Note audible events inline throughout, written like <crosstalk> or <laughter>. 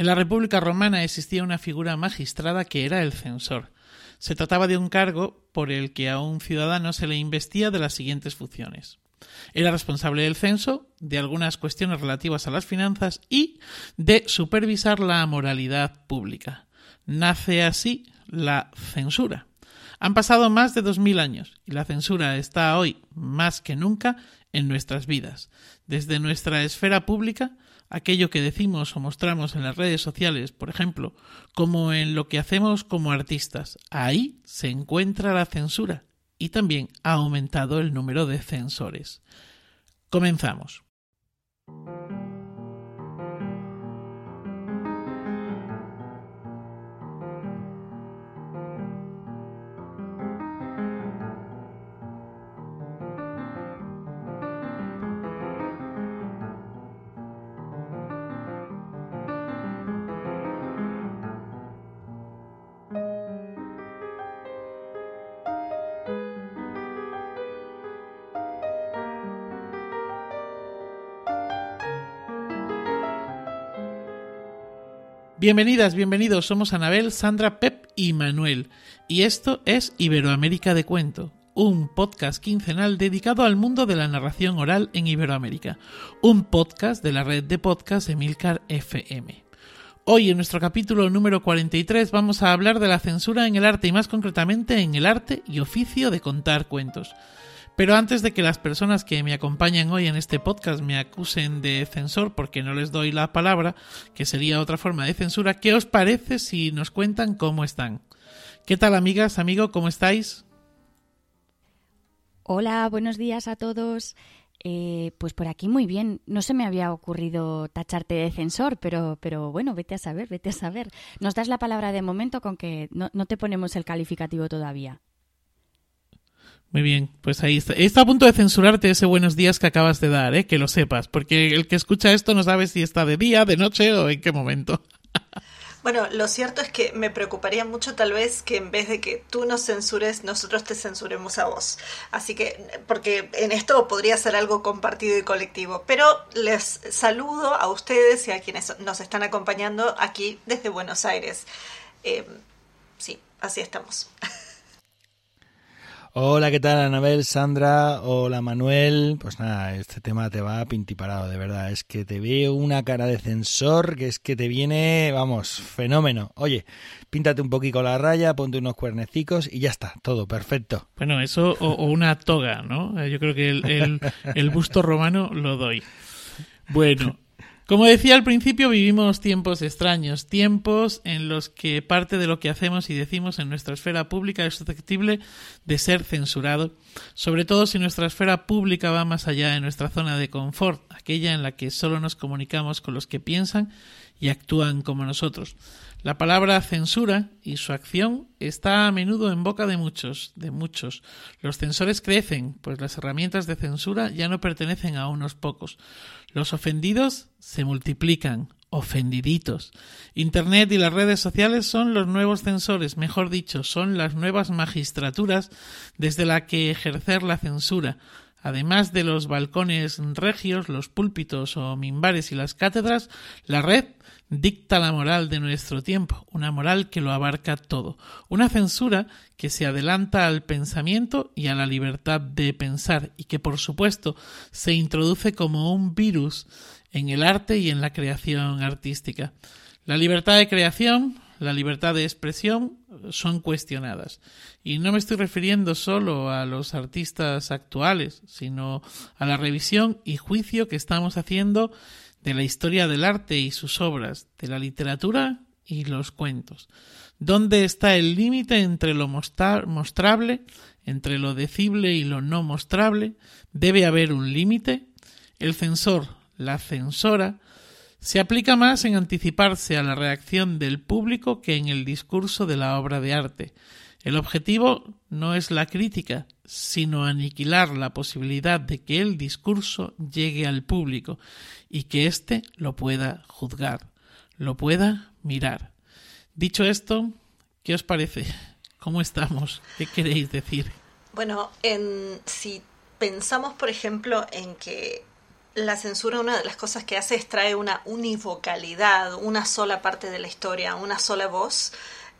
En la República Romana existía una figura magistrada que era el censor. Se trataba de un cargo por el que a un ciudadano se le investía de las siguientes funciones. Era responsable del censo, de algunas cuestiones relativas a las finanzas y de supervisar la moralidad pública. Nace así la censura. Han pasado más de dos mil años y la censura está hoy más que nunca en nuestras vidas. Desde nuestra esfera pública, aquello que decimos o mostramos en las redes sociales, por ejemplo, como en lo que hacemos como artistas, ahí se encuentra la censura y también ha aumentado el número de censores. Comenzamos. Bienvenidas, bienvenidos, somos Anabel, Sandra, Pep y Manuel, y esto es Iberoamérica de Cuento, un podcast quincenal dedicado al mundo de la narración oral en Iberoamérica, un podcast de la red de podcast Emilcar FM. Hoy en nuestro capítulo número 43 vamos a hablar de la censura en el arte y más concretamente en el arte y oficio de contar cuentos. Pero antes de que las personas que me acompañan hoy en este podcast me acusen de censor porque no les doy la palabra, que sería otra forma de censura, ¿qué os parece si nos cuentan cómo están? ¿Qué tal amigas, amigo? ¿Cómo estáis? Hola, buenos días a todos. Eh, pues por aquí muy bien. No se me había ocurrido tacharte de censor, pero, pero bueno, vete a saber, vete a saber. Nos das la palabra de momento con que no, no te ponemos el calificativo todavía. Muy bien, pues ahí está. Está a punto de censurarte ese buenos días que acabas de dar, ¿eh? que lo sepas, porque el que escucha esto no sabe si está de día, de noche o en qué momento. <laughs> Bueno, lo cierto es que me preocuparía mucho tal vez que en vez de que tú nos censures, nosotros te censuremos a vos. Así que, porque en esto podría ser algo compartido y colectivo. Pero les saludo a ustedes y a quienes nos están acompañando aquí desde Buenos Aires. Eh, sí, así estamos. <laughs> Hola, ¿qué tal Anabel, Sandra? Hola Manuel. Pues nada, este tema te va pintiparado, de verdad. Es que te veo una cara de censor que es que te viene, vamos, fenómeno. Oye, píntate un poquito la raya, ponte unos cuernecicos y ya está, todo perfecto. Bueno, eso o, una toga, ¿no? Yo creo que el busto romano lo doy. Bueno, como decía al principio, vivimos tiempos extraños, tiempos en los que parte de lo que hacemos y decimos en nuestra esfera pública es susceptible de ser censurado, sobre todo si nuestra esfera pública va más allá de nuestra zona de confort, aquella en la que solo nos comunicamos con los que piensan y actúan como nosotros. La palabra censura y su acción está a menudo en boca de muchos, de muchos. Los censores crecen, pues las herramientas de censura ya no pertenecen a unos pocos. Los ofendidos se multiplican, ofendiditos. Internet y las redes sociales son los nuevos censores, mejor dicho, son las nuevas magistraturas desde la que ejercer la censura. Además de los balcones regios, los púlpitos o mimbares y las cátedras, la red dicta la moral de nuestro tiempo, una moral que lo abarca todo, una censura que se adelanta al pensamiento y a la libertad de pensar y que por supuesto se introduce como un virus en el arte y en la creación artística. La libertad de creación, la libertad de expresión son cuestionadas. Y no me estoy refiriendo solo a los artistas actuales, sino a la revisión y juicio que estamos haciendo de la historia del arte y sus obras, de la literatura y los cuentos. ¿Dónde está el límite entre lo mostrable, entre lo decible y lo no mostrable? ¿Debe haber un límite? El censor, la censora, se aplica más en anticiparse a la reacción del público que en el discurso de la obra de arte. El objetivo no es la crítica, sino aniquilar la posibilidad de que el discurso llegue al público y que éste lo pueda juzgar, lo pueda mirar. Dicho esto, ¿qué os parece? ¿Cómo estamos? ¿Qué queréis decir? Bueno, en, si pensamos, por ejemplo, en que la censura una de las cosas que hace es trae una univocalidad, una sola parte de la historia, una sola voz.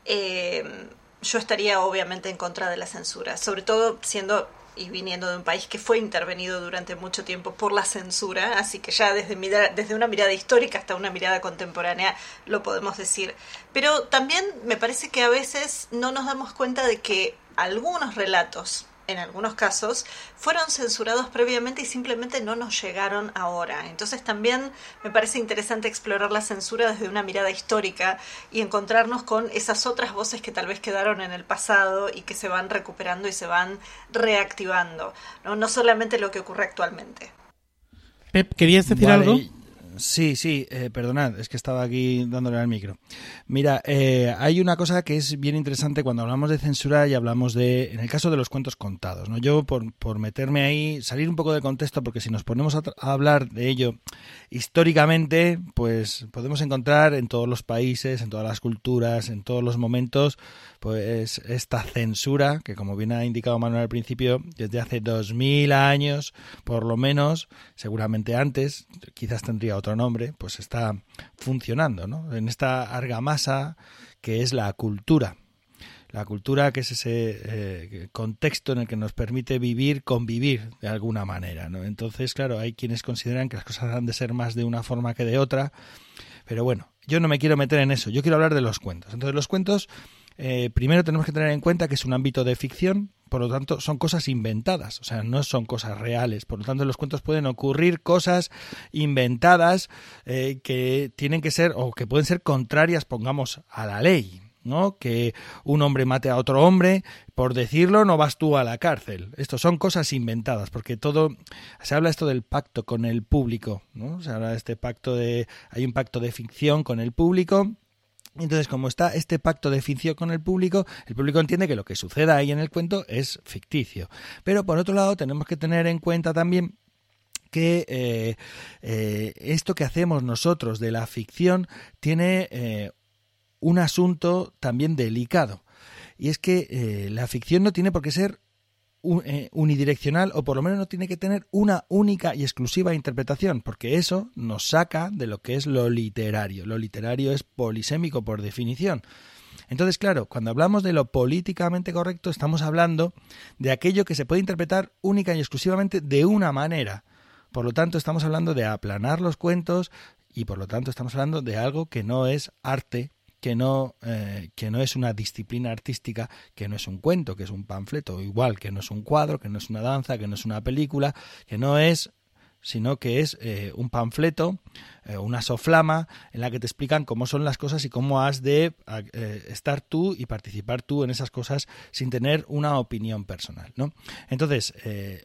Eh, yo estaría obviamente en contra de la censura, sobre todo siendo y viniendo de un país que fue intervenido durante mucho tiempo por la censura, así que ya desde, desde una mirada histórica hasta una mirada contemporánea lo podemos decir. Pero también me parece que a veces no nos damos cuenta de que algunos relatos en algunos casos, fueron censurados previamente y simplemente no nos llegaron ahora. Entonces también me parece interesante explorar la censura desde una mirada histórica y encontrarnos con esas otras voces que tal vez quedaron en el pasado y que se van recuperando y se van reactivando, no, no solamente lo que ocurre actualmente. Pep, ¿querías decir algo? Sí, sí, eh, perdonad, es que estaba aquí dándole al micro. Mira, eh, hay una cosa que es bien interesante cuando hablamos de censura y hablamos de, en el caso de los cuentos contados, ¿no? Yo, por, por meterme ahí, salir un poco de contexto, porque si nos ponemos a, hablar de ello históricamente, pues podemos encontrar en todos los países, en todas las culturas, en todos los momentos, pues esta censura, que como bien ha indicado Manuel al principio, desde hace dos mil años, por lo menos, seguramente antes, quizás tendría otro nombre, pues está funcionando, ¿no? En esta argamasa que es la cultura. La cultura que es ese eh, contexto en el que nos permite vivir, convivir de alguna manera, ¿no? Entonces, claro, hay quienes consideran que las cosas han de ser más de una forma que de otra, pero bueno, yo no me quiero meter en eso, yo quiero hablar de los cuentos. Entonces, los cuentos, eh, primero tenemos que tener en cuenta que es un ámbito de ficción, por lo tanto son cosas inventadas, o sea, no son cosas reales. Por lo tanto, en los cuentos pueden ocurrir cosas inventadas eh, que tienen que ser o que pueden ser contrarias, pongamos, a la ley. ¿No? Que un hombre mate a otro hombre, por decirlo, no vas tú a la cárcel. Esto son cosas inventadas, porque todo se habla esto del pacto con el público, ¿no? Se habla de este pacto de hay un pacto de ficción con el público entonces, como está este pacto de ficción con el público, el público entiende que lo que suceda ahí en el cuento es ficticio. Pero por otro lado, tenemos que tener en cuenta también que eh, eh, esto que hacemos nosotros de la ficción tiene eh, un asunto también delicado. Y es que la ficción no tiene por qué ser eh, unidireccional o por lo menos no tiene que tener una única y exclusiva interpretación, porque eso nos saca de lo que es lo literario. Lo literario es polisémico por definición. Entonces, claro, cuando hablamos de lo políticamente correcto, estamos hablando de aquello que se puede interpretar única y exclusivamente de una manera. Por lo tanto, estamos hablando de aplanar los cuentos y por lo tanto estamos hablando de algo que no es arte que no, eh, que no es una disciplina artística, que no es un cuento, que es un panfleto, igual que no es un cuadro, que no es una danza, que no es una película, que no es sino que es eh, un panfleto, eh, una soflama en la que te explican cómo son las cosas y cómo has de estar tú y participar tú en esas cosas sin tener una opinión personal, ¿no? Entonces,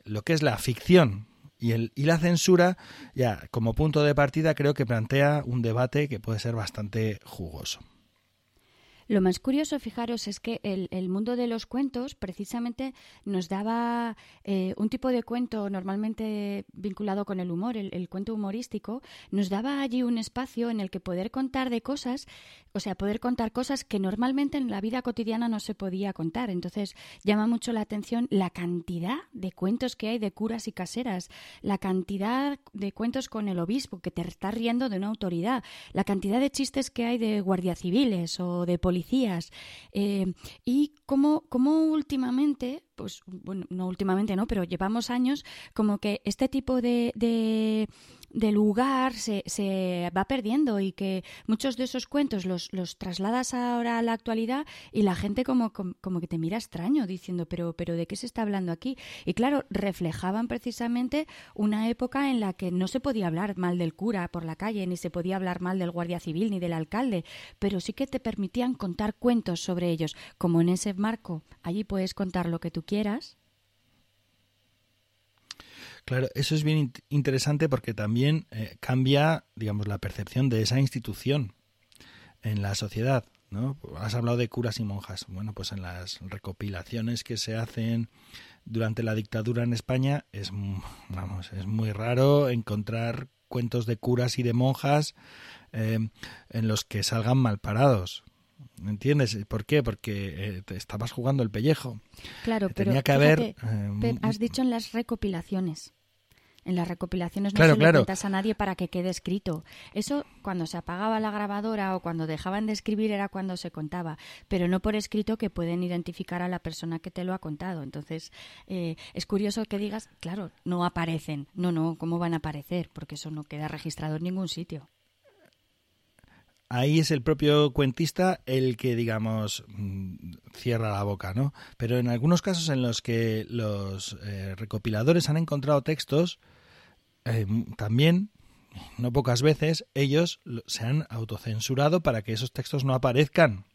lo que es la ficción y, el, y la censura, ya como punto de partida, creo que plantea un debate que puede ser bastante jugoso. Lo más curioso, fijaros, es que el, mundo de los cuentos precisamente nos daba eh, un tipo de cuento normalmente vinculado con el humor, el, cuento humorístico, nos daba allí un espacio en el que poder contar de cosas, o sea, poder contar cosas que normalmente en la vida cotidiana no se podía contar. Entonces llama mucho la atención la cantidad de cuentos que hay de curas y caseras, la cantidad de cuentos con el obispo que te está riendo de una autoridad, la cantidad de chistes que hay de guardias civiles o de policías policías eh, y cómo, últimamente, pues bueno, no últimamente, ¿no? Pero llevamos años como que este tipo de lugar se, se, va perdiendo y que muchos de esos cuentos los, los trasladas ahora a la actualidad y la gente como, como, que te mira extraño diciendo, pero, pero ¿de qué se está hablando aquí? Y claro, reflejaban precisamente una época en la que no se podía hablar mal del cura por la calle, ni se podía hablar mal del guardia civil ni del alcalde, pero sí que te permitían contar cuentos sobre ellos, como en ese marco. Allí puedes contar lo que tú quieras, Claro, eso es bien interesante porque también eh, cambia, digamos, la percepción de esa institución en la sociedad. ¿no? Has hablado de curas y monjas. Bueno, pues en las recopilaciones que se hacen durante la dictadura en España es, vamos, es muy raro encontrar cuentos de curas y de monjas eh, en los que salgan mal parados. ¿Entiendes? ¿Por qué? Porque eh, te estabas jugando el pellejo. Claro, pero Tenía que haber, has dicho en las recopilaciones. En las recopilaciones no Claro, se lo claro. cuentas a nadie para que quede escrito. Eso cuando se apagaba la grabadora o cuando dejaban de escribir era cuando se contaba, pero no por escrito que pueden identificar a la persona que te lo ha contado. Entonces, eh, es curioso que digas, claro, no aparecen. No, no, ¿cómo van a aparecer? Porque eso no queda registrado en ningún sitio. Ahí es el propio cuentista el que, digamos, mm, cierra la boca, ¿no? Pero en algunos casos en los que los eh, recopiladores han encontrado textos, eh, también, no pocas veces, ellos lo- se han autocensurado para que esos textos no aparezcan.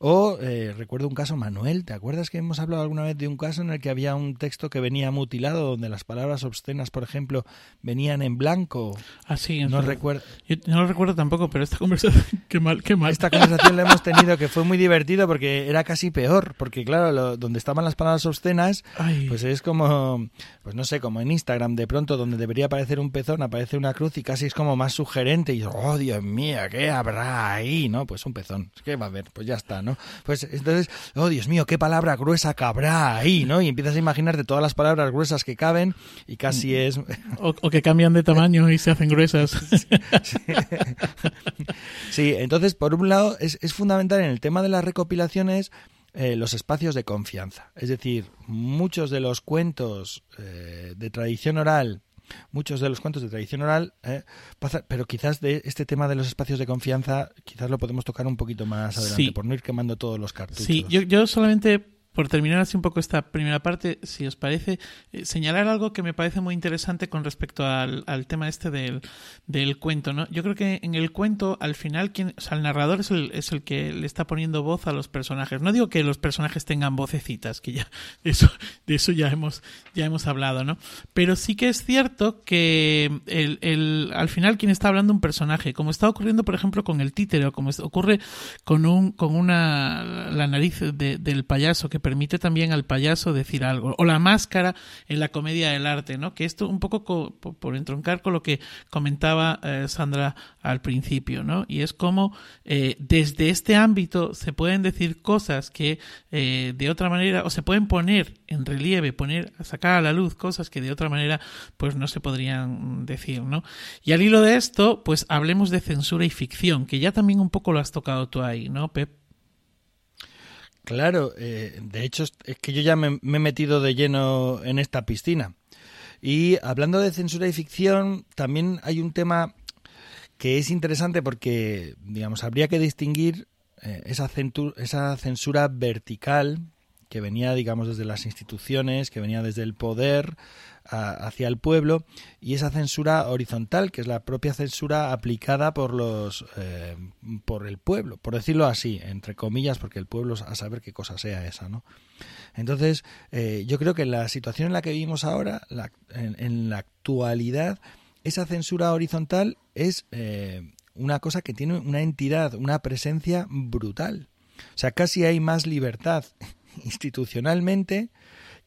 O eh, recuerdo un caso, Manuel, ¿te acuerdas que hemos hablado alguna vez de un caso en el que había un texto que venía mutilado, donde las palabras obscenas, por ejemplo, venían en blanco? Así No recuerdo. Yo no lo recuerdo tampoco, pero esta conversación, <laughs> qué mal, qué mal. Esta conversación la hemos tenido que fue muy divertido porque era casi peor, porque claro, lo- donde estaban las palabras obscenas, Ay. pues es como, pues no sé, como en Instagram, de pronto donde debería aparecer un pezón, aparece una cruz y casi es como más sugerente y oh Dios mío, ¿qué habrá ahí? ¿No? Pues un pezón, ¿qué va a haber? Pues ya está, ¿no? Pues entonces, oh Dios mío, qué palabra gruesa cabrá ahí, ¿no? Y empiezas a imaginarte todas las palabras gruesas que caben y casi es... O, o que cambian de tamaño y se hacen gruesas. <laughs> Sí, entonces, por un lado, es, es fundamental en el tema de las recopilaciones eh, los espacios de confianza. Es decir, muchos de los cuentos eh, de tradición oral, muchos de los cuentos de tradición oral, eh, pasa- pero quizás de este tema de los espacios de confianza, quizás lo podemos tocar un poquito más adelante, Sí. por no ir quemando todos los cartuchos. Sí, yo, yo solamente, por terminar así un poco esta primera parte, si os parece, eh, señalar algo que me parece muy interesante con respecto al, al tema este del, del cuento, ¿no? Yo creo que en el cuento, al final, quien, o sea, el narrador es el, es el que le está poniendo voz a los personajes. No digo que los personajes tengan vocecitas, que ya, <laughs> de eso, de eso ya hemos, ya hemos hablado, ¿no? Pero sí que es cierto que el, el, al final quien está hablando un personaje, como está ocurriendo, por ejemplo, con el títere, o como ocurre con un, con una, la nariz de- del payaso, que permite también al payaso decir algo, o la máscara en la comedia del arte, ¿no? Que esto un poco co- por, por entroncar con lo que comentaba eh, Sandra al principio, ¿no? Y es como eh, desde este ámbito se pueden decir cosas que eh, de otra manera, o se pueden poner en relieve, poner, sacar a la luz cosas que de otra manera pues no se podrían decir, ¿no? Y al hilo de esto, pues hablemos de censura y ficción, que ya también un poco lo has tocado tú ahí, ¿no, Pep? Claro, eh, de hecho es que yo ya me, he metido de lleno en esta piscina. Y hablando de censura y ficción, también hay un tema que es interesante porque, digamos, habría que distinguir eh, esa censura vertical que venía, digamos, desde las instituciones, que venía desde el poder a- hacia el pueblo, y esa censura horizontal, que es la propia censura aplicada por los eh, por el pueblo, por decirlo así, entre comillas, porque el pueblo a saber qué cosa sea esa, ¿no? Entonces, eh, yo creo que la situación en la que vivimos ahora, la- en, en la actualidad, esa censura horizontal es eh, una cosa que tiene una entidad, una presencia brutal. O sea, casi hay más libertad institucionalmente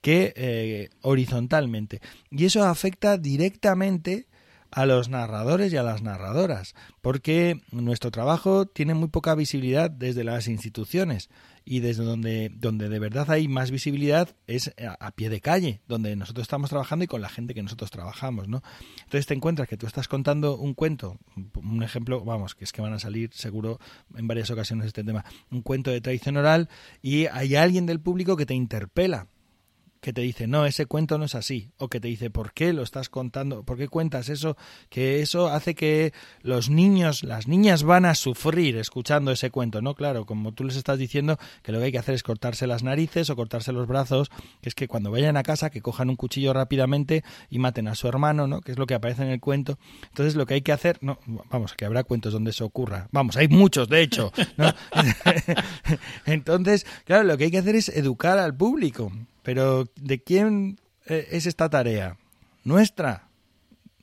que eh, horizontalmente. Y eso afecta directamente a los narradores y a las narradoras, porque nuestro trabajo tiene muy poca visibilidad desde las instituciones y desde donde, donde de verdad hay más visibilidad es a, pie de calle, donde nosotros estamos trabajando y con la gente que nosotros trabajamos, ¿no? Entonces te encuentras que tú estás contando un cuento, un ejemplo, vamos, que es que van a salir seguro en varias ocasiones este tema, un cuento de tradición oral y hay alguien del público que te interpela que te dice, no, ese cuento no es así, o que te dice, ¿por qué lo estás contando? ¿Por qué cuentas eso? Que eso hace que los niños, las niñas van a sufrir escuchando ese cuento, ¿no? Claro, como tú les estás diciendo que lo que hay que hacer es cortarse las narices o cortarse los brazos, que es que cuando vayan a casa que cojan un cuchillo rápidamente y maten a su hermano, ¿no? Que es lo que aparece en el cuento. Entonces lo que hay que hacer, no, vamos, que habrá cuentos donde eso ocurra. Vamos, hay muchos, de hecho, ¿no? <laughs> Entonces, claro, lo que hay que hacer es educar al público. Pero ¿de quién eh, es esta tarea? Nuestra,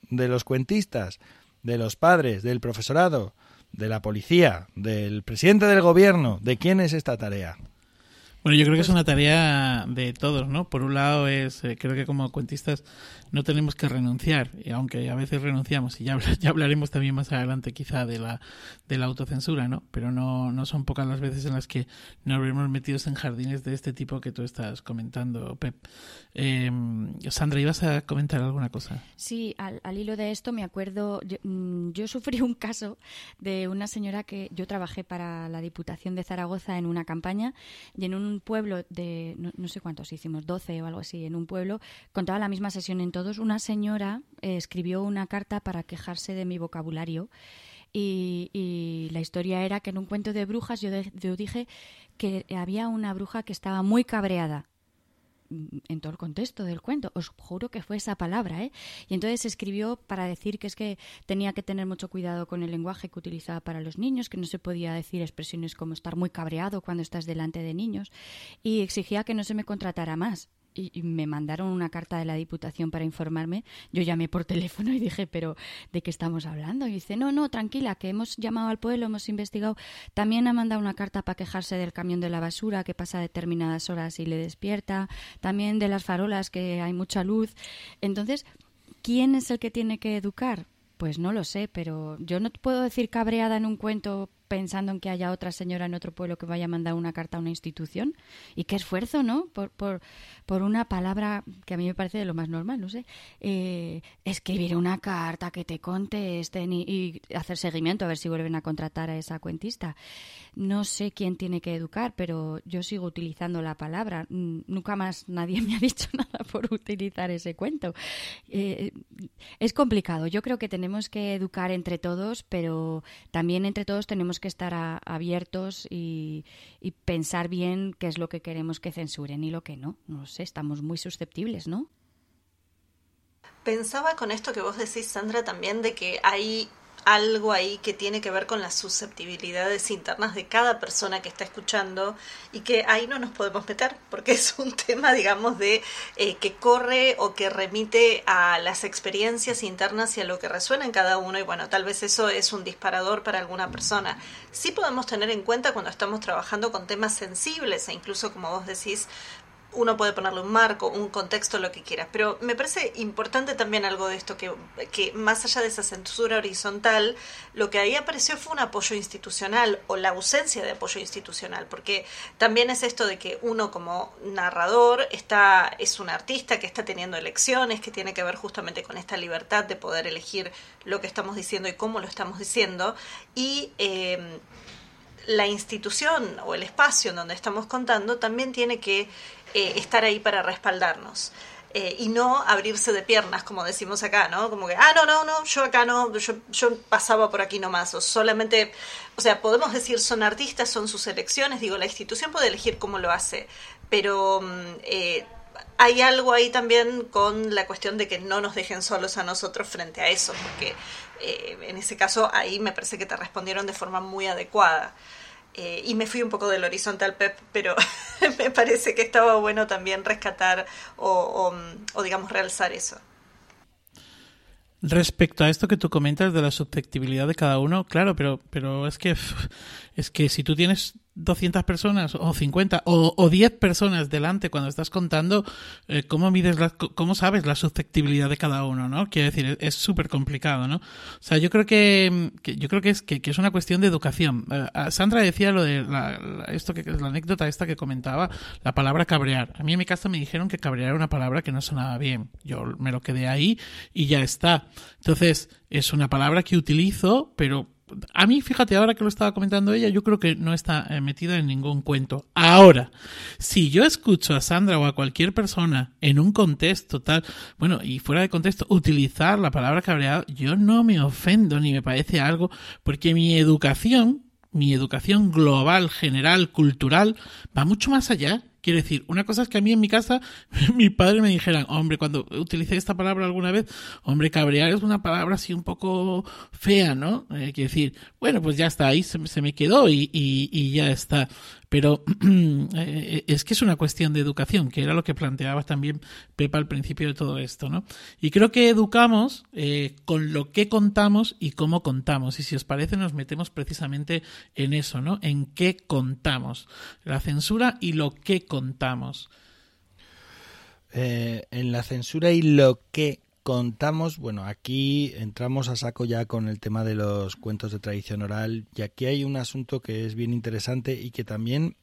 de los cuentistas, de los padres, del profesorado, de la policía, del presidente del gobierno. ¿De quién es esta tarea? Bueno, yo creo que es una tarea de todos, ¿no? Por un lado es, eh, creo que como cuentistas no tenemos que renunciar, y aunque a veces renunciamos, y ya, <laughs> ya hablaremos también más adelante quizá de la, de la autocensura, ¿no? Pero no, no son pocas las veces en las que nos vemos metidos en jardines de este tipo que tú estás comentando, Pep. Eh, Sandra, ¿ibas a comentar alguna cosa? Sí, al, al hilo de esto me acuerdo, yo, mm, yo, sufrí un caso de una señora que yo trabajé para la Diputación de Zaragoza en una campaña y en un pueblo de, no, no sé cuántos hicimos, 12 o algo así, en un pueblo, contaba la misma sesión en todos, una señora eh, escribió una carta para quejarse de mi vocabulario. Y, y, la historia era que en un cuento de brujas yo, de, yo dije que había una bruja que estaba muy cabreada en todo el contexto del cuento. Os juro que fue esa palabra, ¿eh? Y entonces escribió para decir que es que tenía que tener mucho cuidado con el lenguaje que utilizaba para los niños, que no se podía decir expresiones como estar muy cabreado cuando estás delante de niños, y exigía que no se me contratara más y, me mandaron una carta de la Diputación para informarme. Yo llamé por <laughs> teléfono y dije, pero ¿de qué estamos hablando? Y dice, no, no, tranquila, que hemos llamado al pueblo, hemos investigado. También ha mandado una carta para quejarse del camión de la basura que pasa determinadas horas y le despierta. También de las farolas, que hay mucha luz. Entonces, ¿quién es el que tiene que educar? Pues no lo sé, pero yo no puedo decir cabreada en un cuento pensando en que haya otra señora en otro pueblo que vaya a mandar una carta a una institución. Y qué esfuerzo, ¿no? Por, por, por una palabra que a mí me parece de lo más normal, no sé. Eh, escribir una carta que te contesten y, y, hacer seguimiento a ver si vuelven a contratar a esa cuentista. No sé quién tiene que educar, pero yo sigo utilizando la palabra. Nunca más nadie <laughs> me ha dicho nada por utilizar ese cuento. Eh, es complicado. Yo creo que tenemos que educar entre todos, pero también entre todos tenemos que estar abiertos y, y, pensar bien qué es lo que queremos que censuren y lo que no. No sé, estamos muy susceptibles, ¿no? Pensaba con esto que vos decís, Sandra, también de que hay algo ahí que tiene que ver con las susceptibilidades internas de cada persona que está escuchando y que ahí no nos podemos meter porque <laughs> es un tema, digamos, de eh, que corre o que remite a las experiencias internas y a lo que resuena en cada uno y bueno, tal vez eso es un disparador para alguna persona. Sí podemos tener en cuenta cuando estamos trabajando con temas sensibles e incluso, como vos decís, uno puede ponerle un marco, un contexto, lo que quieras. Pero me parece importante también algo de esto, que, que más allá de esa censura horizontal, lo que ahí apareció fue un apoyo institucional o la ausencia de apoyo institucional, porque también es esto de que uno como narrador está, es un artista que está teniendo elecciones, que tiene que ver justamente con esta libertad de poder elegir lo que estamos diciendo y cómo lo estamos diciendo, y eh, la institución o el espacio en donde estamos contando también tiene que eh, estar ahí para respaldarnos. Eh, y no abrirse de piernas, como decimos acá, ¿no? Como que, ah, no, no, no, yo acá no, yo, yo pasaba por aquí nomás, o solamente, o sea, podemos decir son artistas, son sus elecciones, digo, la institución puede elegir cómo lo hace, pero eh, hay algo ahí también con la cuestión de que no nos dejen solos a nosotros frente a eso, porque eh, en ese caso ahí me parece que te respondieron de forma muy adecuada. Eh, y me fui un poco del horizontal Pep, pero <laughs> me parece que estaba bueno también rescatar o, o, o, digamos realzar eso. Respecto a esto que tú comentas de la susceptibilidad de cada uno, claro, pero, pero es que <laughs> es que si tú tienes 200 personas o 50 o, o 10 personas delante cuando estás contando, eh, ¿cómo mides cómo sabes la susceptibilidad de cada uno, no? Quiero decir, es súper complicado, ¿no? O sea, yo creo que, yo creo que es que, es una cuestión de educación. Uh, Sandra decía lo de la, la, esto que la anécdota esta que comentaba, la palabra cabrear. A mí en mi casa me dijeron que cabrear era una palabra que no sonaba bien. Yo me lo quedé ahí y ya está. Entonces, es una palabra que utilizo, pero a mí, fíjate, ahora que lo estaba comentando ella, yo creo que no está eh, metida en ningún cuento. Ahora, si yo escucho a Sandra o a cualquier persona en un contexto tal, bueno, y fuera de contexto, utilizar la palabra cabreado, yo no me ofendo ni me parece algo, porque mi educación, mi educación global, general, cultural, va mucho más allá. Quiero decir, una cosa es que a mí en mi casa <laughs> mi padre me dijera, hombre, cuando utilicé esta palabra alguna vez, hombre, cabrear es una palabra así un poco fea, ¿no? Eh, quiero decir, bueno, pues ya está, ahí se, se me quedó y, y, y, ya está. Pero <clears throat> eh, es que es una cuestión de educación, que era lo que planteaba también Pepa al principio de todo esto, ¿no? Y creo que educamos eh, con lo que contamos y cómo contamos. Y si os parece, nos metemos precisamente en eso, ¿no? En qué contamos. La censura y lo que contamos. Eh, en la censura y lo que contamos, bueno, aquí entramos a saco ya con el tema de los cuentos de tradición oral y aquí hay un asunto que es bien interesante y que también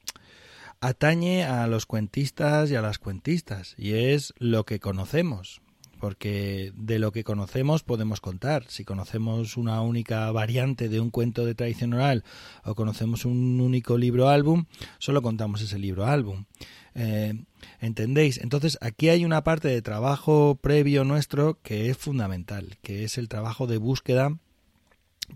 atañe a los cuentistas y a las cuentistas y es lo que conocemos porque de lo que conocemos podemos contar. Si conocemos una única variante de un cuento de tradición oral o conocemos un único libro álbum, solo contamos ese libro álbum. Eh, ¿Entendéis? Entonces aquí hay una parte de trabajo previo nuestro que es fundamental, que es el trabajo de búsqueda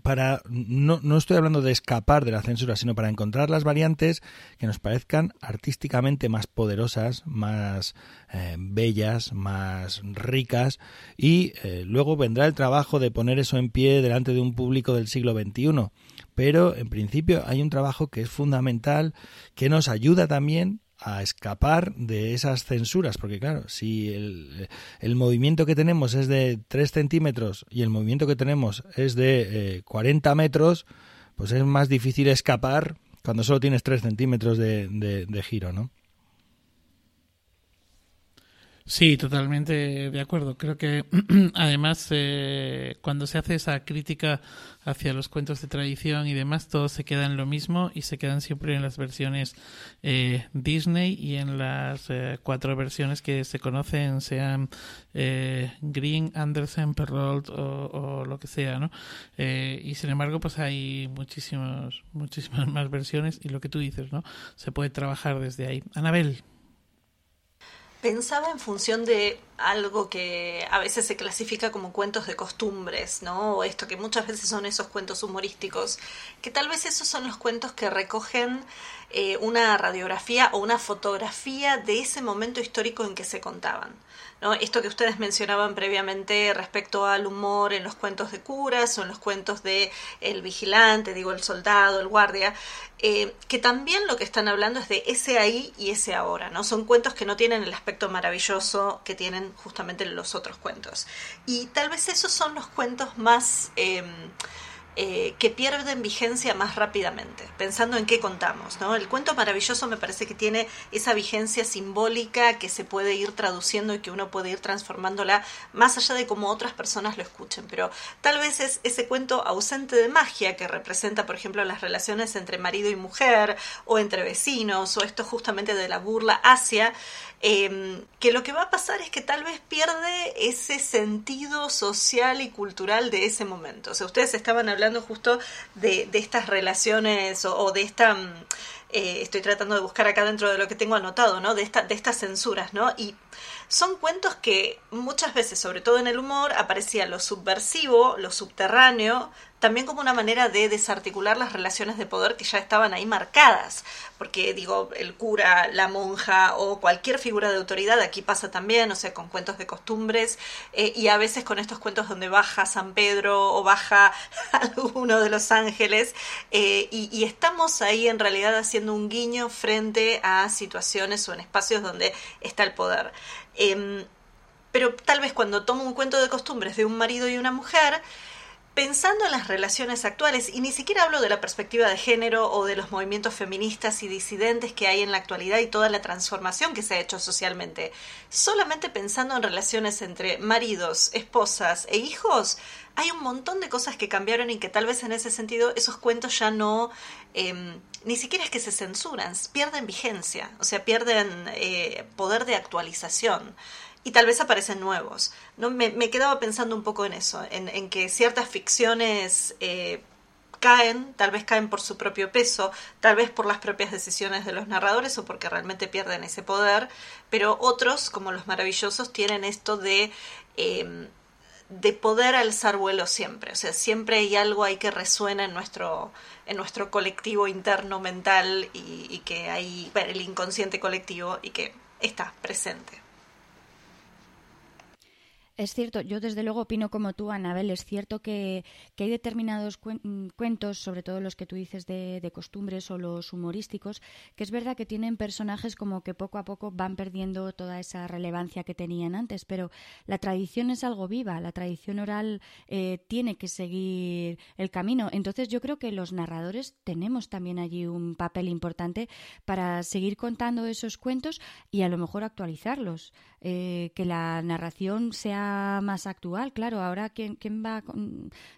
para no, no, estoy hablando de escapar de la censura, sino para encontrar las variantes que nos parezcan artísticamente más poderosas, más eh, bellas, más ricas y eh, luego vendrá el trabajo de poner eso en pie delante de un público del siglo XXI. Pero en principio hay un trabajo que es fundamental, que nos ayuda también a escapar de esas censuras, porque claro, si el, movimiento que tenemos es de 3 centímetros y el movimiento que tenemos es de eh, 40 metros, pues es más difícil escapar cuando solo tienes 3 centímetros de, de giro, ¿no? Sí, totalmente de acuerdo. Creo que <clears throat> además eh, cuando se hace esa crítica hacia los cuentos de tradición y demás, todo se queda en lo mismo y se quedan siempre en las versiones eh, Disney y en las eh, cuatro versiones que se conocen, sean eh, Green, Andersen, Perrault o, o, lo que sea, ¿no? Eh, y sin embargo, pues hay muchísimos, muchísimas <laughs> más versiones y lo que tú dices, ¿no? Se puede trabajar desde ahí. Anabel. Pensaba en función de algo que a veces se clasifica como cuentos de costumbres, ¿no? O esto que muchas veces son esos cuentos humorísticos, que tal vez esos son los cuentos que recogen eh, una radiografía o una fotografía de ese momento histórico en que se contaban. ¿no? Esto que ustedes mencionaban previamente respecto al humor en los cuentos de curas o en los cuentos de el vigilante, digo, el soldado, el guardia, eh, que también lo que están hablando es de ese ahí y ese ahora, ¿no? Son cuentos que no tienen el aspecto maravilloso que tienen justamente los otros cuentos. Y tal vez esos son los cuentos más... Eh, eh, que pierden vigencia más rápidamente, pensando en qué contamos. ¿no? El cuento maravilloso me parece que tiene esa vigencia simbólica que se puede ir traduciendo y que uno puede ir transformándola más allá de cómo otras personas lo escuchen. Pero tal vez es ese cuento ausente de magia que representa, por ejemplo, las relaciones entre marido y mujer o entre vecinos o esto justamente de la burla hacia eh, que lo que va a pasar es que tal vez pierde ese sentido social y cultural de ese momento. O sea, ustedes estaban hablando justo de, de estas relaciones o, o de esta... Eh, estoy tratando de buscar acá dentro de lo que tengo anotado, ¿no? De, esta, de estas censuras, ¿no? Y son cuentos que muchas veces, sobre todo en el humor, aparecía lo subversivo, lo subterráneo, también como una manera de desarticular las relaciones de poder que ya estaban ahí marcadas. Porque digo, el cura, la monja o cualquier figura de autoridad, aquí pasa también, o sea, con cuentos de costumbres eh, y a veces con estos cuentos donde baja San Pedro o baja <laughs> alguno de los ángeles eh, y, y estamos ahí en realidad haciendo un guiño frente a situaciones o en espacios donde está el poder. Eh, pero tal vez cuando tomo un cuento de costumbres de un marido y una mujer, pensando en las relaciones actuales, y ni siquiera hablo de la perspectiva de género o de los movimientos feministas y disidentes que hay en la actualidad y toda la transformación que se ha hecho socialmente, solamente pensando en relaciones entre maridos, esposas e hijos, hay un montón de cosas que cambiaron y que tal vez en ese sentido esos cuentos ya no, eh, ni siquiera es que se censuran, pierden vigencia, o sea, pierden eh, poder de actualización y tal vez aparecen nuevos. ¿no? Me, me quedaba pensando un poco en eso, en, en que ciertas ficciones eh, caen, tal vez caen por su propio peso, tal vez por las propias decisiones de los narradores o porque realmente pierden ese poder, pero otros, como los maravillosos, tienen esto de... Eh, de poder alzar vuelo siempre, o sea, siempre hay algo ahí que resuena en nuestro, en nuestro colectivo interno mental y, y que hay el inconsciente colectivo y que está presente. Es cierto, yo desde luego opino como tú, Anabel. Es cierto que, hay determinados cuentos, sobre todo los que tú dices de, costumbres o los humorísticos, que es verdad que tienen personajes como que poco a poco van perdiendo toda esa relevancia que tenían antes, pero la tradición es algo viva, la tradición oral eh, tiene que seguir el camino. Entonces yo creo que los narradores tenemos también allí un papel importante para seguir contando esos cuentos y a lo mejor actualizarlos. Eh, que la narración sea más actual. Claro, ahora quién, quién va,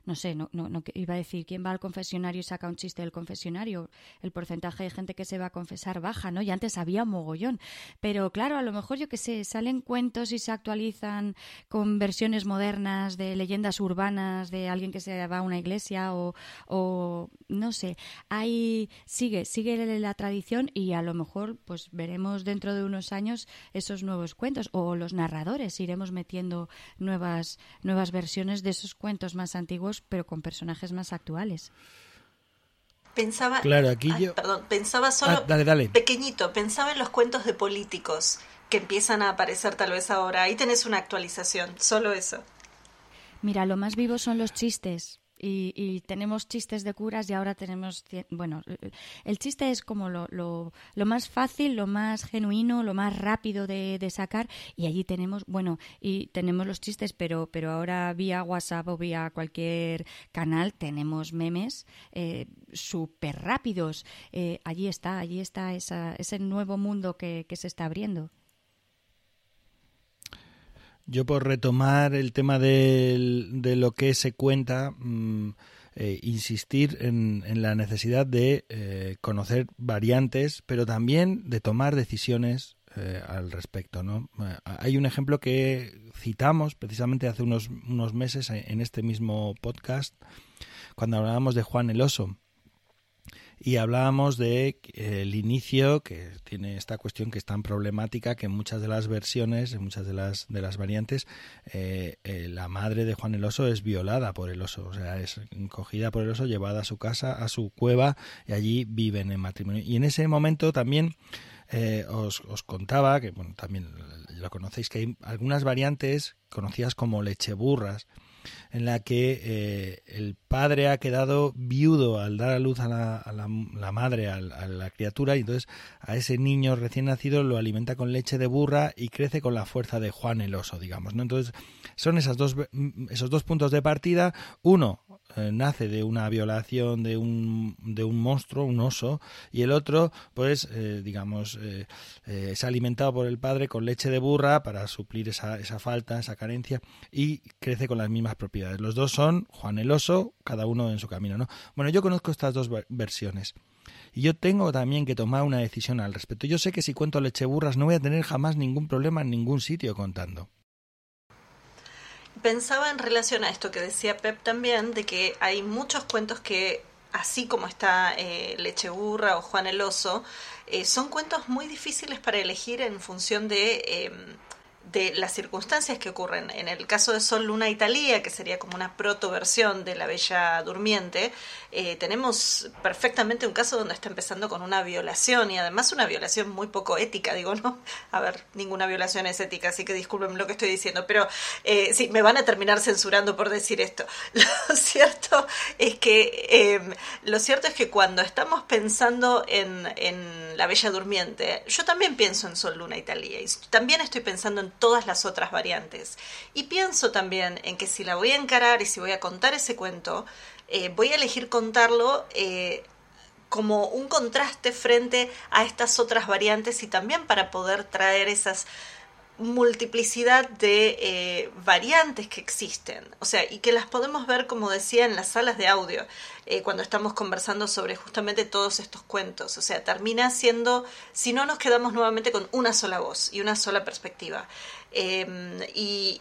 no sé, no, no, iba a decir quién va al confesionario y saca un chiste del confesionario. El porcentaje de gente que se va a confesar baja, ¿no? Y antes había mogollón. Pero claro, a lo mejor yo que sé, salen cuentos y se actualizan con versiones modernas de leyendas urbanas de alguien que se va a una iglesia o, o no sé. Ahí sigue, sigue la tradición y a lo mejor pues veremos dentro de unos años esos nuevos cuentos o los narradores iremos metiendo nuevas, nuevas versiones de esos cuentos más antiguos, pero con personajes más actuales. Pensaba, claro, aquí yo... perdón, pensaba solo ah, pequeñito, pensaba en los cuentos de políticos que empiezan a aparecer tal vez ahora. Ahí tenés una actualización, solo eso. Mira, lo más vivo son los chistes. Y, tenemos chistes de curas y ahora tenemos, bueno, el chiste es como lo, lo, más fácil, lo más genuino, lo más rápido de, sacar y allí tenemos, bueno, y tenemos los chistes, pero, pero ahora vía WhatsApp o vía cualquier canal tenemos memes eh, súper rápidos. Eh, allí está, allí está esa, ese nuevo mundo que se está abriendo. Yo por retomar el tema de, de lo que se cuenta, mm, eh, insistir en, en, la necesidad de eh, conocer variantes, pero también de tomar decisiones eh, al respecto. ¿no? hay un ejemplo que citamos precisamente hace unos, unos meses en este mismo podcast, cuando hablábamos de Juan el Oso y hablábamos de eh, el inicio que tiene esta cuestión que es tan problemática que en muchas de las versiones en muchas de las de las variantes eh, eh, la madre de Juan el oso es violada por el oso. O sea es cogida por el oso llevada a su casa a su cueva y allí viven en matrimonio. Y en ese momento también os, os, contaba, que bueno, también lo conocéis, que hay algunas variantes conocidas como lecheburras, en la que eh, el padre ha quedado viudo al dar a luz a la, a la, madre, a, la criatura, y entonces a ese niño recién nacido lo alimenta con leche de burra y crece con la fuerza de Juan el oso, digamos. ¿no? Entonces son esas dos, esos dos puntos de partida. Uno, eh, nace de una violación de un, de un monstruo, un oso, y el otro, pues, eh, digamos, es alimentado por el padre con leche de burra para suplir esa, esa falta, esa carencia, y crece con las mismas propiedades. Los dos son Juan el oso, cada uno en su camino, ¿no? Bueno, yo conozco estas dos versiones. Y yo tengo también que tomar una decisión al respecto. Yo sé que si cuento leche burras no voy a tener jamás ningún problema en ningún sitio contando pensaba en relación a esto que decía Pep también, de que hay muchos cuentos que, así como está eh, Lecheburra o Juan el Oso, eh, son cuentos muy difíciles para elegir en función de em, de las circunstancias que ocurren. En el caso de Sol, Luna Italia, que sería como una protoversión de La Bella Durmiente, eh, tenemos perfectamente un caso donde está empezando con una violación y además una violación muy poco ética, digo, ¿no? A ver, ninguna violación es ética, así que disculpen lo que estoy diciendo, pero eh, sí, me van a terminar censurando por decir esto. <laughs> Lo cierto es que, em, lo cierto es que cuando estamos pensando en, en La Bella Durmiente, yo también pienso en Sol, Luna Italia y también estoy pensando en todas las otras variantes. Y pienso también en que si la voy a encarar y si voy a contar ese cuento, eh, voy a elegir contarlo eh, como un contraste frente a estas otras variantes y también para poder traer esas multiplicidad de eh, variantes que existen, o sea, y que las podemos ver, como decía, en las salas de audio, eh, cuando estamos conversando sobre justamente todos estos cuentos, o sea, termina siendo, si no nos quedamos nuevamente con una sola voz y una sola perspectiva, em, y,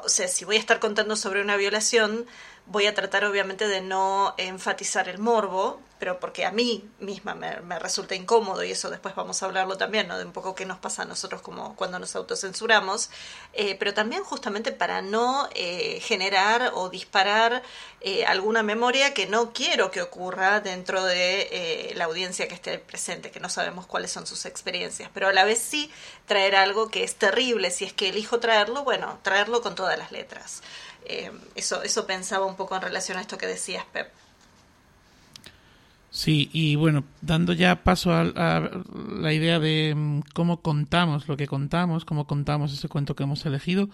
o sea, si voy a estar contando sobre una violación, voy a tratar obviamente de no enfatizar el morbo, pero porque a mí misma me, resulta incómodo y eso después vamos a hablarlo también, ¿no? De un poco qué nos pasa a nosotros como cuando nos autocensuramos, eh, pero también justamente para no eh, generar o disparar eh, alguna memoria que no quiero que ocurra dentro de la audiencia que esté presente, que no sabemos cuáles son sus experiencias, pero a la vez sí traer algo que es terrible, si es que elijo traerlo, bueno, traerlo con todas las letras. Eso, eso pensaba un poco en relación a esto que decías, Pep. Sí, y bueno, dando ya paso a, la idea de mm, cómo contamos lo que contamos, cómo contamos ese cuento que hemos elegido,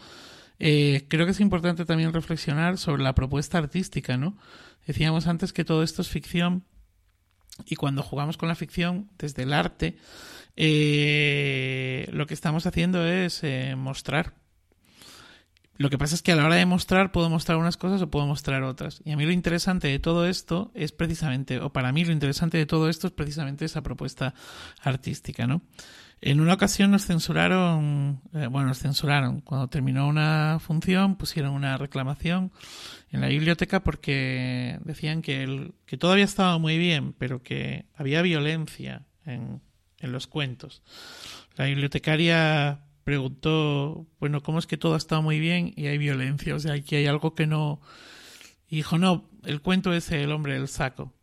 eh, creo que es importante también reflexionar sobre la propuesta artística, ¿no? Decíamos antes que todo esto es ficción y cuando jugamos con la ficción desde el arte, eh, lo que estamos haciendo es eh, mostrar lo que pasa es que a la hora de mostrar puedo mostrar unas cosas o puedo mostrar otras. Y a mí lo interesante de todo esto es precisamente, o para mí lo interesante de todo esto es precisamente esa propuesta artística, ¿no? En una ocasión nos censuraron, eh, bueno, nos censuraron. Cuando terminó una función pusieron una reclamación en la biblioteca porque decían que, el, que todo había estado muy bien, pero que había violencia en, en los cuentos. La bibliotecaria preguntó, bueno, ¿cómo es que todo estado muy bien y hay violencia? O sea, aquí hay algo que no... Y dijo, no, el cuento es el hombre del saco.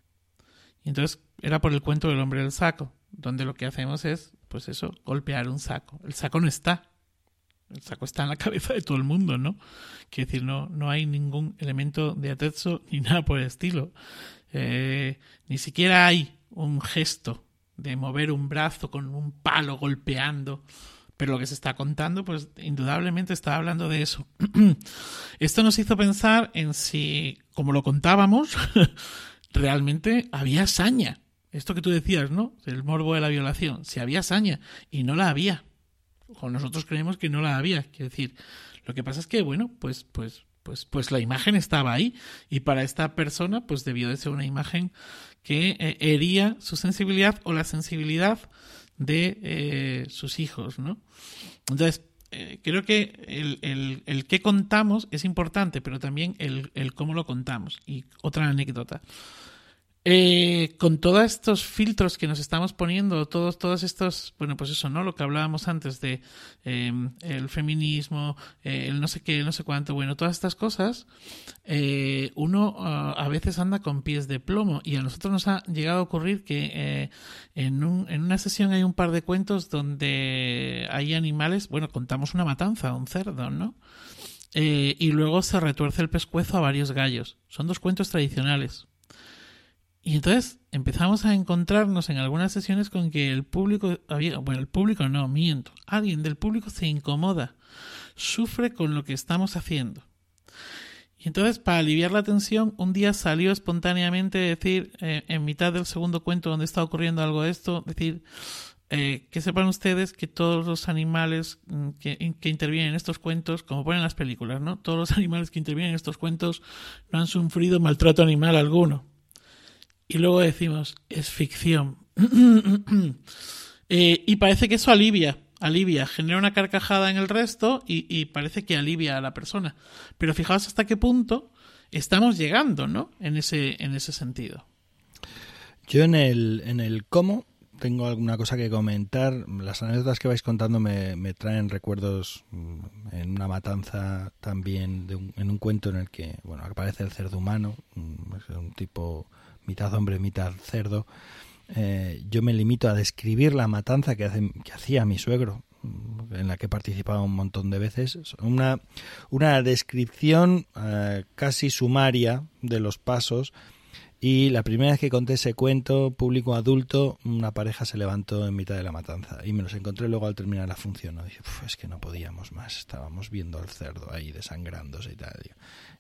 Y entonces era por el cuento del hombre del saco, donde lo que hacemos es, pues eso, golpear un saco. El saco no está. El saco está en la cabeza de todo el mundo, ¿no? Quiere decir, no, no hay ningún elemento de atexo ni <laughs> nada por el estilo. Eh, ni siquiera hay un gesto de mover un brazo con un palo golpeando pero lo que se está contando, pues indudablemente está hablando de eso. <clears throat> Esto nos hizo pensar en si, como lo contábamos, <laughs> realmente había saña. Esto que tú decías, ¿no? El morbo de la violación. Si había saña. Y no la había. O nosotros creemos que no la había. Quiero decir, lo que pasa es que, bueno, pues, pues, pues, pues la imagen estaba ahí. Y para esta persona, pues debió de ser una imagen que eh, hería su sensibilidad o la sensibilidad de eh, sus hijos, ¿no? Entonces, eh, creo que el, el, el, contamos es importante, pero también el, el cómo lo contamos. Y otra anécdota. Eh, con todos estos filtros que nos estamos poniendo, todos, todos estos, bueno, pues eso, ¿no? Lo que hablábamos antes de em, el feminismo, eh, el no sé qué, no sé cuánto, bueno, todas estas cosas, eh, uno ah, a veces anda con pies de plomo y a nosotros nos ha llegado a ocurrir que en, un, en una sesión hay un par de cuentos donde hay animales, bueno, contamos una matanza, un cerdo, ¿no? y luego se retuerce el pescuezo a varios gallos. Son dos cuentos tradicionales y entonces empezamos a encontrarnos en algunas sesiones con que el público había, bueno, el público no, miento, alguien del público se incomoda, sufre con lo que estamos haciendo. Y entonces, para aliviar la tensión, un día salió espontáneamente decir, eh, en mitad del segundo cuento donde está ocurriendo algo de esto, decir, eh, que sepan ustedes que todos los animales mm, que, que, intervienen en estos cuentos, como ponen las películas, ¿no? Todos los <laughs> animales que intervienen en estos cuentos no han sufrido maltrato animal alguno y luego decimos, es ficción. <clears throat> Eh, y parece que eso alivia, alivia, genera una carcajada en el resto y, parece que alivia a la persona. Pero fijaos hasta qué punto estamos llegando, ¿no? En ese, en ese sentido. Yo en el, en el cómo tengo alguna cosa que comentar. Las anécdotas que vais contando me, me traen recuerdos mm, en una matanza también, de en un cuento en el que, bueno, aparece el cerdo humano, mm, un tipo mitad hombre, mitad cerdo, eh, yo me limito a describir la matanza que, que hacía mi suegro, en la que he participado un montón de veces. Una, una descripción eh, casi sumaria de los pasos y la primera vez que conté ese cuento, público adulto, una pareja se levantó en mitad de la matanza y me los encontré luego al terminar la función. ¿no? Dije, es que no podíamos más, estábamos viendo al cerdo ahí desangrándose y tal.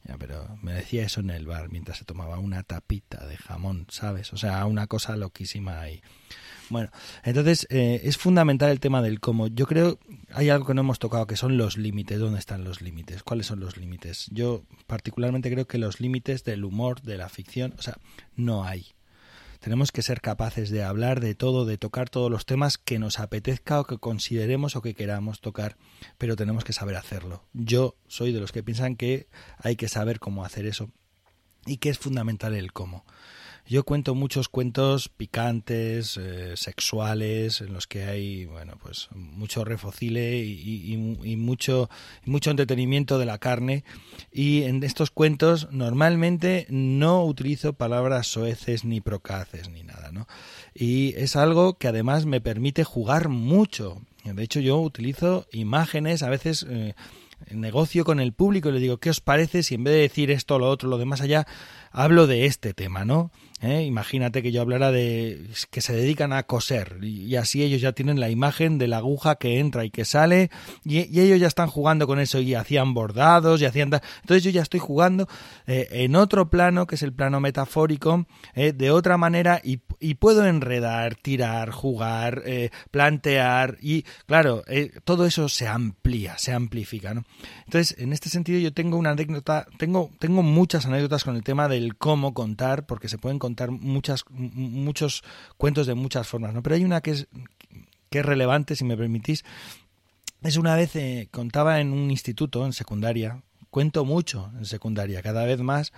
Ya, pero me decía eso en el bar mientras se tomaba una tapita de jamón, ¿sabes? O sea, una cosa loquísima ahí. Bueno, entonces eh, es fundamental el tema del cómo. Yo creo hay algo que no hemos tocado que son los límites. ¿Dónde están los límites? ¿Cuáles son los límites? Yo particularmente creo que los límites del humor, de la ficción, o sea, no hay. Tenemos que ser capaces de hablar de todo, de tocar todos los temas que nos apetezca o que consideremos o que queramos tocar, pero tenemos que saber hacerlo. Yo soy de los que piensan que hay que saber cómo hacer eso y que es fundamental el cómo. Yo cuento muchos cuentos picantes, eh, sexuales, en los que hay, bueno, pues mucho refocile y, mucho, mucho entretenimiento de la carne. Y en estos cuentos normalmente no utilizo palabras soeces ni procaces ni nada, ¿no? Y es algo que además me permite jugar mucho. De hecho, yo utilizo imágenes, a veces eh, negocio con el público y le digo, ¿qué os parece si en vez de decir esto, lo otro, lo demás allá, hablo de este tema, ¿no? ¿Eh? Imagínate que yo hablara de que se dedican a coser y, así ellos ya tienen la imagen de la aguja que entra y que sale y, ellos ya están jugando con eso y hacían bordados y hacían... Entonces yo ya estoy jugando eh, en otro plano, que es el plano metafórico, eh, de otra manera y, puedo enredar, tirar, jugar, plantear y claro, todo eso se amplía, se amplifica. Entonces, en este sentido yo tengo una anécdota, tengo, tengo muchas anécdotas con el tema del cómo contar, porque se pueden contar muchas, muchos cuentos de muchas formas, ¿no? Pero hay una que es, que es relevante, si me permitís. Es una vez eh, contaba en un instituto, en secundaria, cuento mucho en secundaria, cada vez más,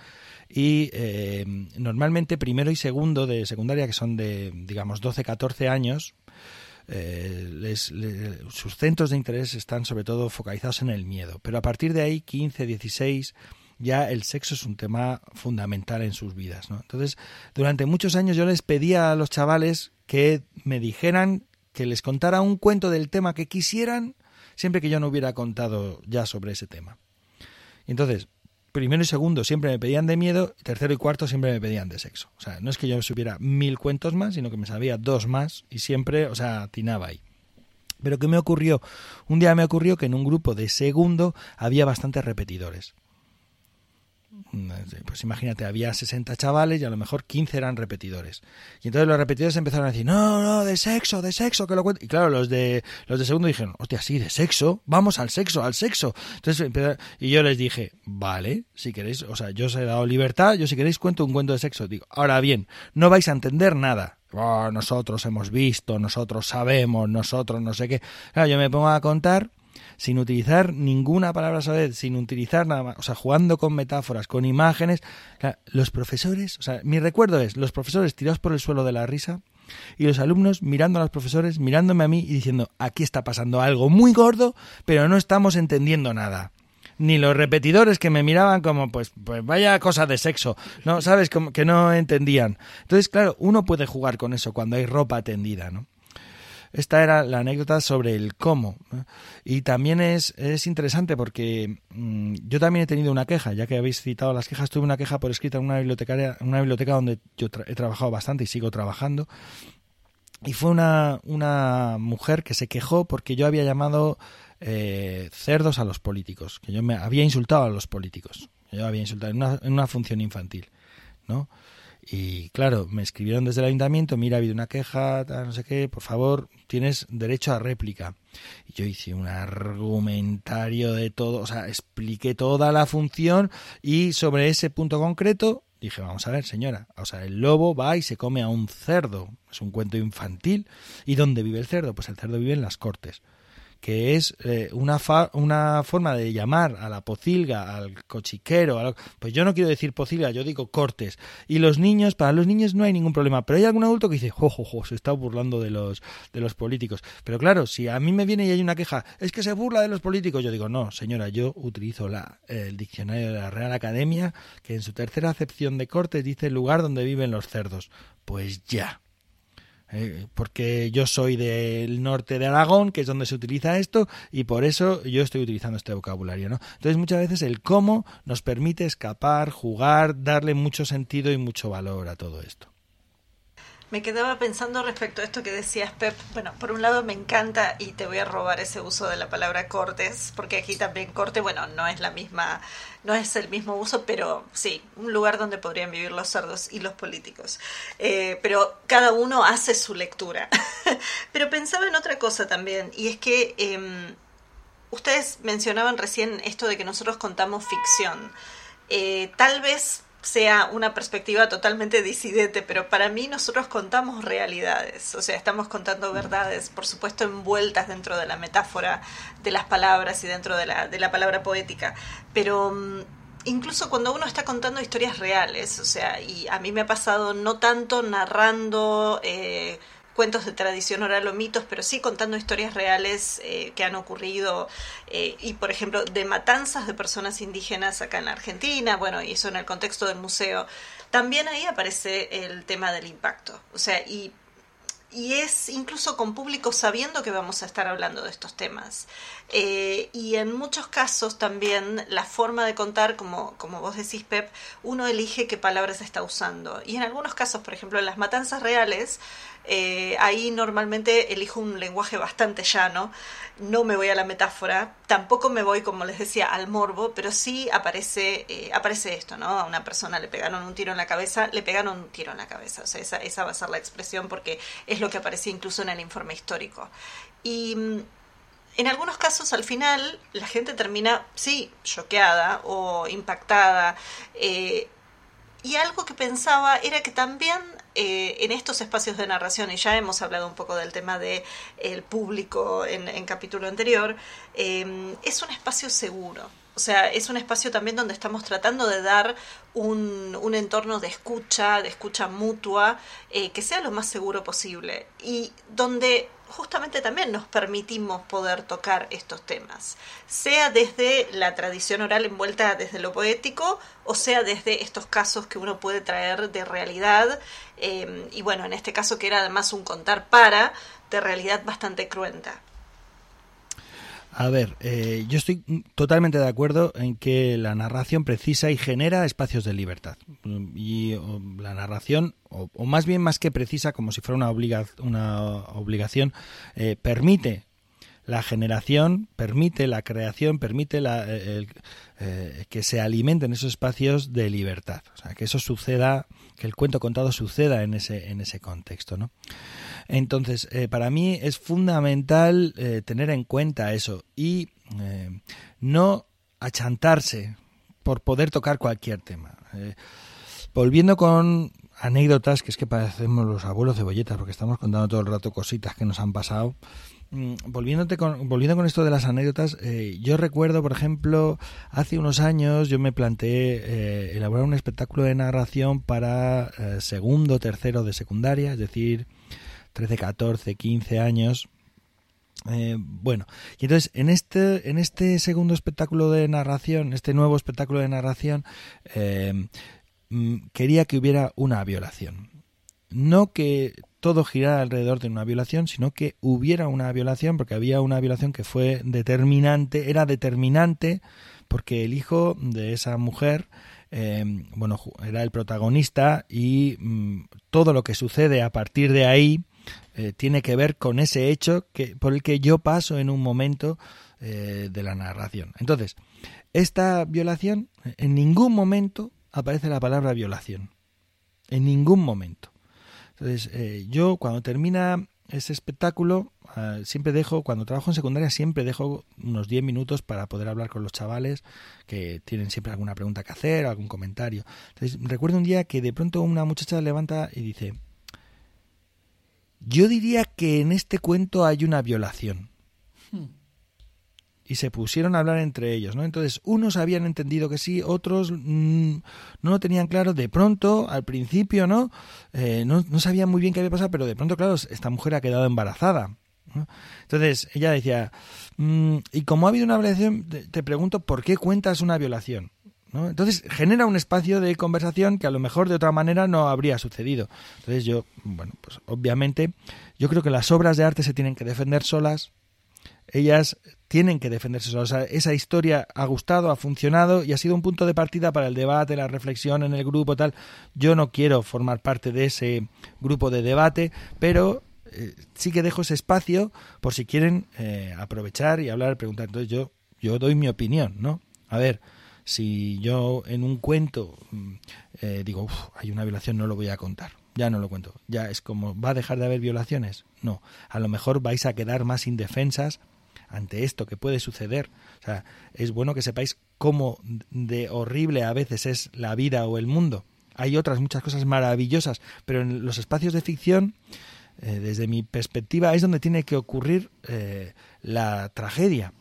y eh, normalmente primero y segundo de secundaria, que son de, digamos, 12, 14 años, eh, sus centros de interés están sobre todo focalizados en el miedo, pero a partir de ahí, 15, 16, ya el sexo es un tema fundamental en sus vidas. ¿no? Entonces, durante muchos años yo les pedía a los chavales que me dijeran, que les contara un cuento del tema que quisieran, siempre que yo no hubiera contado ya sobre ese tema. Entonces, primero y segundo siempre me pedían de miedo, tercero y cuarto siempre me pedían de sexo. O sea, no es que yo supiera mil cuentos más, sino que me sabía dos más y siempre, o sea, atinaba ahí. Pero ¿qué me ocurrió? Un día me ocurrió que en un grupo de segundo había bastantes repetidores. Pues imagínate, había 60 chavales y a lo mejor 15 eran repetidores. Y entonces los repetidores empezaron a decir, no, no, de sexo, de sexo, que lo cuento. Y claro, los de, los de segundo dijeron, hostia, sí, de sexo, vamos al sexo, al sexo. Entonces, y yo les dije, vale, si queréis, o sea, yo os he dado libertad, yo si queréis cuento un cuento de sexo. Digo, ahora bien, no vais a entender nada. Oh, nosotros hemos visto, nosotros sabemos, nosotros no sé qué. Claro, yo me pongo a contar sin utilizar ninguna palabra vez, sin utilizar nada más, o sea, jugando con metáforas, con imágenes. los profesores, o sea, mi recuerdo es los profesores tirados por el suelo de la risa y los alumnos mirando a los profesores, mirándome a mí y diciendo, aquí está pasando algo muy gordo, pero no estamos entendiendo nada ni los repetidores que me miraban como pues pues vaya cosa de sexo, no sabes como que no entendían. Entonces, claro, uno puede jugar con eso cuando hay ropa tendida, ¿no? Esta era la anécdota sobre el cómo. Y también es, es interesante porque mm, yo también he tenido una queja, ya que habéis citado las quejas, tuve una queja por escrita en una, bibliotecaria, una biblioteca donde yo he trabajado bastante y sigo trabajando. Y fue una, una mujer que se quejó porque yo había llamado eh, cerdos a los políticos, que yo me había insultado a los políticos, yo había insultado en una, en una función infantil, ¿no? Y claro, me escribieron desde el ayuntamiento, mira, ha habido una queja, no sé qué, por favor, tienes derecho a réplica. Y yo hice un argumentario de todo, o sea, expliqué toda la función y sobre ese punto concreto dije, vamos a ver, señora, o sea, el lobo va y se come a un cerdo, es un cuento infantil. ¿Y dónde vive el cerdo? Pues el cerdo vive en las cortes que es eh, una, una forma de llamar a la pocilga, al cochiquero, pues yo no quiero decir pocilga, yo digo cortes. Y los niños, para los niños no hay ningún problema, pero hay algún adulto que dice, jo, se está burlando de los, de los políticos. Pero claro, si a mí me viene y hay una queja, es que se burla de los políticos, yo digo, no, señora, yo utilizo la, el diccionario de la Real Academia, que en su tercera acepción de cortes dice el lugar donde viven los cerdos. Pues ya. Eh, porque yo soy del norte de Aragón, que es donde se utiliza esto, y por eso yo estoy utilizando este vocabulario, ¿no? Entonces muchas veces el cómo nos permite escapar, jugar, darle mucho sentido y mucho valor a todo esto. Me quedaba pensando respecto a esto que decías, Pep. Bueno, por un lado me encanta y te voy a robar ese uso de la palabra cortes, porque aquí también corte, bueno, no es la misma, no es el mismo uso, pero sí, un lugar donde podrían vivir los cerdos y los políticos. Eh, pero cada uno hace su lectura. <laughs> pero pensaba en otra cosa también, y es que em, ustedes mencionaban recién esto de que nosotros contamos ficción. Eh, tal vez sea una perspectiva totalmente disidente, pero para mí nosotros contamos realidades, o sea, estamos contando verdades, por supuesto envueltas dentro de la metáfora de las palabras y dentro de la, de la palabra poética, pero mm, incluso cuando uno está contando historias reales, o sea, y a mí me ha pasado no tanto narrando eh, cuentos de tradición oral o mitos, pero sí contando historias reales eh, que han ocurrido eh, y, por ejemplo, de matanzas de personas indígenas acá en la Argentina, bueno, y eso en el contexto del museo. También ahí aparece el tema del impacto, o sea, y y es incluso con público sabiendo que vamos a estar hablando de estos temas. Eh, y en muchos casos también la forma de contar, como, como vos decís, Pep, uno elige qué palabras está usando. Y en algunos casos, por ejemplo, en las matanzas reales, eh, ahí normalmente elijo un lenguaje bastante llano, no me voy a la metáfora, tampoco me voy, como les decía, al morbo, pero sí aparece, eh, aparece esto, ¿no? A una persona le pegaron un tiro en la cabeza, le pegaron un tiro en la cabeza, o sea, esa, esa va a ser la expresión porque es lo que aparecía incluso en el informe histórico. Y mm, en algunos casos, al final, la gente termina, sí, choqueada o impactada. Eh, y algo que pensaba era que también eh, en estos espacios de narración, y ya hemos hablado un poco del tema del el público en, en, capítulo anterior, eh, es un espacio seguro. O sea, es un espacio también donde estamos tratando de dar un, un entorno de escucha, de escucha mutua, eh, que sea lo más seguro posible. Y donde justamente también nos permitimos poder tocar estos temas, sea desde la tradición oral envuelta desde lo poético o sea desde estos casos que uno puede traer de realidad, eh, y bueno, en este caso que era además un contar para, de realidad bastante cruenta. A ver, eh, yo estoy totalmente de acuerdo en que la narración precisa y genera espacios de libertad. Y la narración, o, más bien más que precisa, como si fuera una, obligación, eh, permite la generación, permite la creación, permite la, eh, que se alimenten esos espacios de libertad. O sea, que eso suceda, que el cuento contado suceda en ese, en ese contexto, ¿no? Entonces, eh, para mí es fundamental eh, tener en cuenta eso y eh, no achantarse por poder tocar cualquier tema. volviendo con anécdotas, que es que parecemos los abuelos de bolletas, porque estamos contando todo el rato cositas que nos han pasado. Mm, volviéndote con, volviendo con esto de las anécdotas, yo recuerdo, por ejemplo, hace unos años yo me planteé elaborar un espectáculo de narración para segundo, tercero de secundaria, es decir, 13, 14, 15 años. Eh, bueno, y entonces en este, en este segundo espectáculo de narración, este nuevo espectáculo de narración, eh, mm, quería que hubiera una violación. No que todo girara alrededor de una violación, sino que hubiera una violación, porque había una violación que fue determinante, era determinante, porque el hijo de esa mujer eh, bueno, era el protagonista y mm, todo lo que sucede a partir de ahí eh, tiene que ver con ese hecho que, por el que yo paso en un momento eh, de la narración. Entonces, esta violación, en ningún momento aparece la palabra violación. En ningún momento. Entonces, eh, yo cuando termina ese espectáculo, ah, siempre dejo, cuando trabajo en secundaria, siempre dejo unos 10 minutos para poder hablar con los chavales que tienen siempre alguna pregunta que hacer, algún comentario. Entonces, recuerdo un día que de pronto una muchacha levanta y dice, yo diría que en este cuento hay una violación. Hmm. Y se pusieron a hablar entre ellos, ¿no? Entonces, unos habían entendido que sí, otros mm, no lo tenían claro. De pronto, al principio, ¿no? Eh, ¿no? No sabían muy bien qué había pasado, pero de pronto, claro, esta mujer ha quedado embarazada. Entonces, ella decía, mm, y como ha habido una violación, te pregunto, ¿por qué cuentas una violación? Entonces genera un espacio de conversación que a lo mejor de otra manera no habría sucedido. Entonces yo, bueno, pues obviamente yo creo que las obras de arte se tienen que defender solas, ellas tienen que defenderse solas. esa historia ha gustado, ha funcionado y ha sido un punto de partida para el debate, la reflexión en el grupo, tal. Yo no quiero formar parte de ese grupo de debate, pero eh, sí que dejo ese espacio por si quieren eh, aprovechar y hablar, preguntar. Entonces yo, yo doy mi opinión, ¿no? A ver, si yo en un cuento mm, eh, digo, hay una violación, no lo voy a contar. Ya no lo cuento. Ya es como, ¿va a dejar de haber violaciones? No. A lo mejor vais a quedar más indefensas ante esto que puede suceder. O sea, es bueno que sepáis cómo de horrible a veces es la vida o el mundo. Hay otras muchas cosas maravillosas, pero en los espacios de ficción, eh, desde mi perspectiva, es donde tiene que ocurrir eh, la tragedia,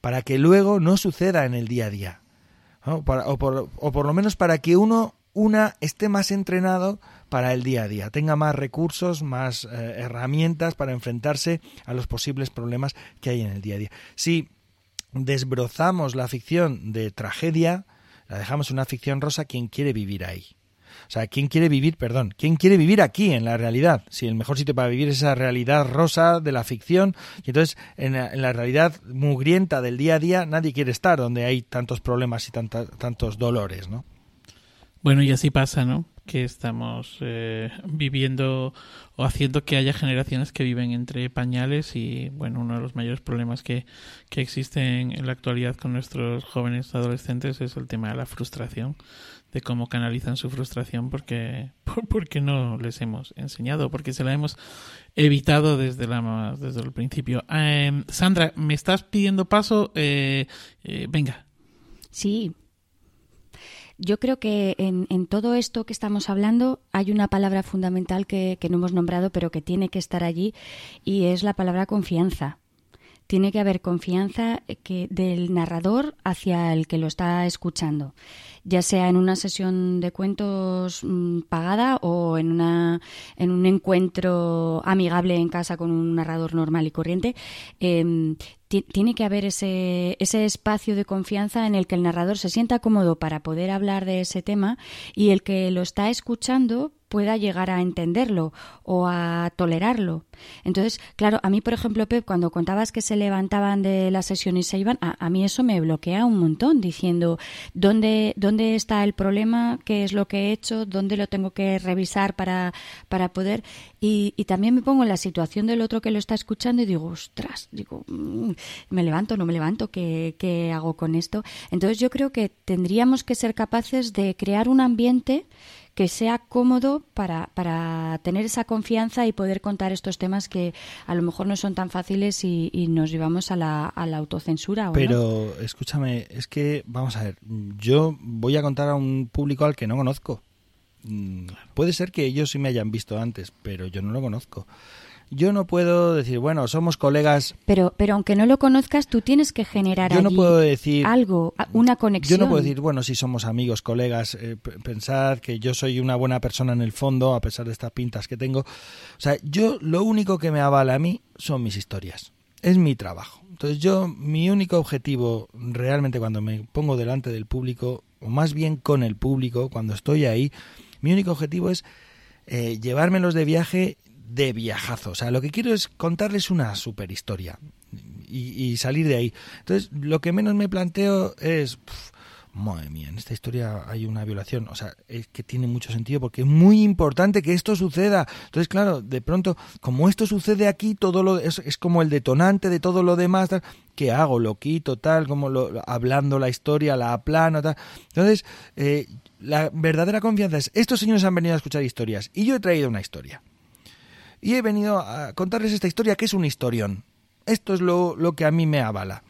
para que luego no suceda en el día a día. O, por, o por lo menos para que uno una esté más entrenado para el día a día, tenga más recursos, más eh, herramientas para enfrentarse a los posibles problemas que hay en el día a día. Si desbrozamos la ficción de tragedia, la dejamos una ficción rosa, ¿quién quiere vivir ahí? O sea, ¿quién quiere vivir, perdón, quién quiere vivir aquí en la realidad? Si el mejor sitio para vivir es esa realidad rosa de la ficción, y entonces en la, realidad mugrienta del día a día nadie quiere estar donde hay tantos problemas y tantos dolores, ¿no? Bueno, y así pasa, ¿no? Que estamos eh, viviendo o haciendo que haya generaciones que viven entre pañales y, bueno, uno de los mayores problemas que, que existen en la actualidad con nuestros jóvenes adolescentes es el tema de la frustración de cómo canalizan su frustración porque, <laughs> porque no les hemos enseñado, porque se la hemos evitado desde, la, desde el principio. Em, Sandra, me estás pidiendo paso. Eh, eh, venga. Sí. Yo creo que en, en, todo esto que estamos hablando hay una palabra fundamental que, que no hemos nombrado, pero que tiene que estar allí, y es la palabra confianza tiene que haber confianza que del narrador hacia el que lo está escuchando ya sea en una sesión de cuentos mm, pagada o en, una, en un encuentro amigable en casa con un narrador normal y corriente, em, tiene que haber ese, ese espacio de confianza en el que el narrador se sienta cómodo para poder hablar de ese tema y el que lo está escuchando pueda llegar a entenderlo o a tolerarlo. Entonces, claro, a mí, por ejemplo, Pep, cuando contabas que se levantaban de la sesión y se iban, a, mí eso me bloquea un montón, diciendo ¿dónde, dónde está el problema, qué es lo que he hecho, dónde lo tengo que revisar para, para poder. Y, también me pongo en la situación del otro que lo está escuchando y digo, ostras, digo, mm, me levanto, no me levanto, ¿qué, ¿qué hago con esto? Entonces, yo creo que tendríamos que ser capaces de crear un ambiente que sea cómodo para, para tener esa confianza y poder contar estos temas que a lo mejor no son tan fáciles y, nos llevamos a la, a la autocensura. Pero escúchame, es que, vamos a ver, yo voy a contar a un público al que no conozco. Mm, puede ser que ellos sí me hayan visto antes, pero yo no lo conozco yo no puedo decir, bueno, somos colegas. Pero, pero aunque no lo conozcas, tú tienes que generar yo no puedo decir, algo, una conexión. Yo no puedo decir, bueno, si somos amigos, colegas, eh, pensar que yo soy una buena persona en el fondo, a pesar de estas pintas que tengo. O sea, yo lo único que me avala a mí son mis historias. Es mi trabajo. Entonces yo, mi único objetivo realmente cuando me pongo delante del público, o más bien con el público, cuando estoy ahí, mi único objetivo es eh, llevármelos de viaje de viajazo. O sea, lo que quiero es contarles una super historia y, salir de ahí. Entonces, lo que menos me planteo es... madre mía, en esta historia hay una violación. O sea, es que tiene mucho sentido porque es muy importante que esto suceda. Entonces, claro, de pronto, como esto sucede aquí, todo lo es, como el detonante de todo lo demás. ¿Qué hago? ¿Lo quito? Tal, como lo, hablando la historia, la aplano, tal. Entonces, eh, la verdadera confianza es, estos señores han venido a escuchar historias y yo he traído una historia y he venido a contarles esta historia que es un historión. Esto es lo, lo que a mí me avala.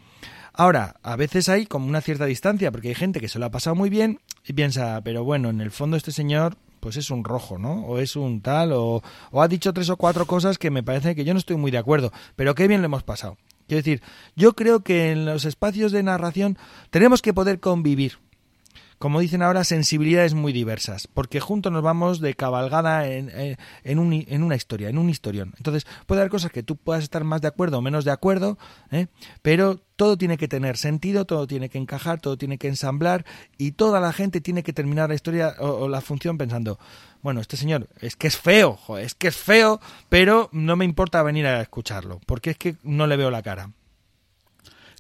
Ahora, a veces hay como una cierta distancia, porque hay gente que se lo ha pasado muy bien y piensa, pero bueno, en el fondo este señor pues es un rojo, ¿no? O es un tal, o, o ha dicho tres o cuatro cosas que me parece que yo no estoy muy de acuerdo, pero qué bien lo hemos pasado. Quiero decir, yo creo que en los espacios de narración tenemos que poder convivir como dicen ahora, sensibilidades muy diversas, porque juntos nos vamos de cabalgada en, en, en una historia, en un historión. Entonces, puede haber cosas que tú puedas estar más de acuerdo o menos de acuerdo, ¿eh? pero todo tiene que tener sentido, todo tiene que encajar, todo tiene que ensamblar y toda la gente tiene que terminar la historia o, la función pensando, bueno, este señor es que es feo, es que es feo, pero no me importa venir a escucharlo, porque es que no le veo la cara.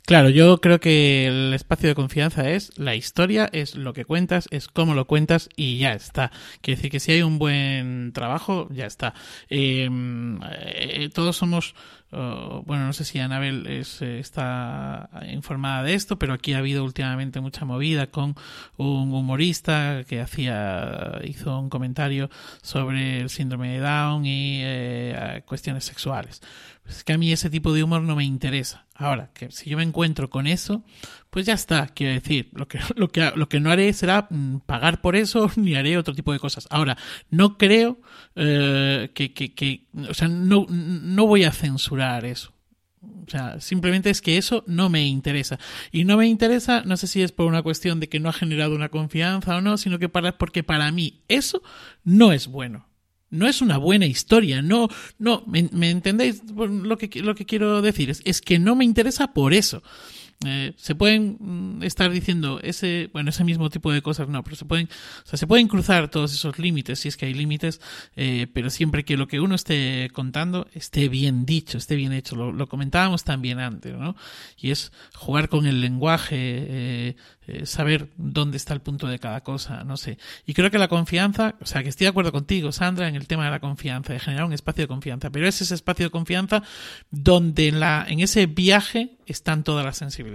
Claro, yo creo que el espacio de confianza es la historia, es lo que cuentas, es cómo lo cuentas y ya está. Quiere decir que si hay un buen trabajo, ya está. Em, eh, todos somos bueno, no sé si Anabel es, eh, está informada de esto, pero aquí ha habido últimamente mucha movida con un humorista que hacía, hizo un comentario sobre el síndrome de Down y eh, cuestiones sexuales. Es que a mí ese tipo de humor no me interesa. Ahora, que si yo me encuentro con eso, pues ya está, quiero decir, lo que, <laughs> lo que, lo que no haré será mm, pagar por eso, <laughs> ni haré otro tipo de cosas. Ahora, no creo eh, que, que, o sea, no, no voy a censurar eso. O sea, simplemente es que eso no me interesa. Y no me interesa, no sé si es por una cuestión de que no ha generado una confianza o no, sino que para, porque para mí eso no es bueno. No es una buena historia, no, no, ¿me, entendéis lo que, lo que quiero decir? Es, es que no me interesa por eso. Eh, se pueden mm, estar diciendo ese, bueno, ese mismo tipo de cosas, no, pero se pueden, o sea, se pueden cruzar todos esos límites, si es que hay límites, eh, pero siempre que lo que uno esté contando esté bien dicho, esté bien hecho. Lo, comentábamos también antes, ¿no? Y es jugar con el lenguaje, eh, eh, saber dónde está el punto de cada cosa, no sé. Y creo que la confianza, o sea, que estoy de acuerdo contigo, Sandra, en el tema de la confianza, de generar un espacio de confianza, pero es ese espacio de confianza donde la, en ese viaje están todas las sensibilidades.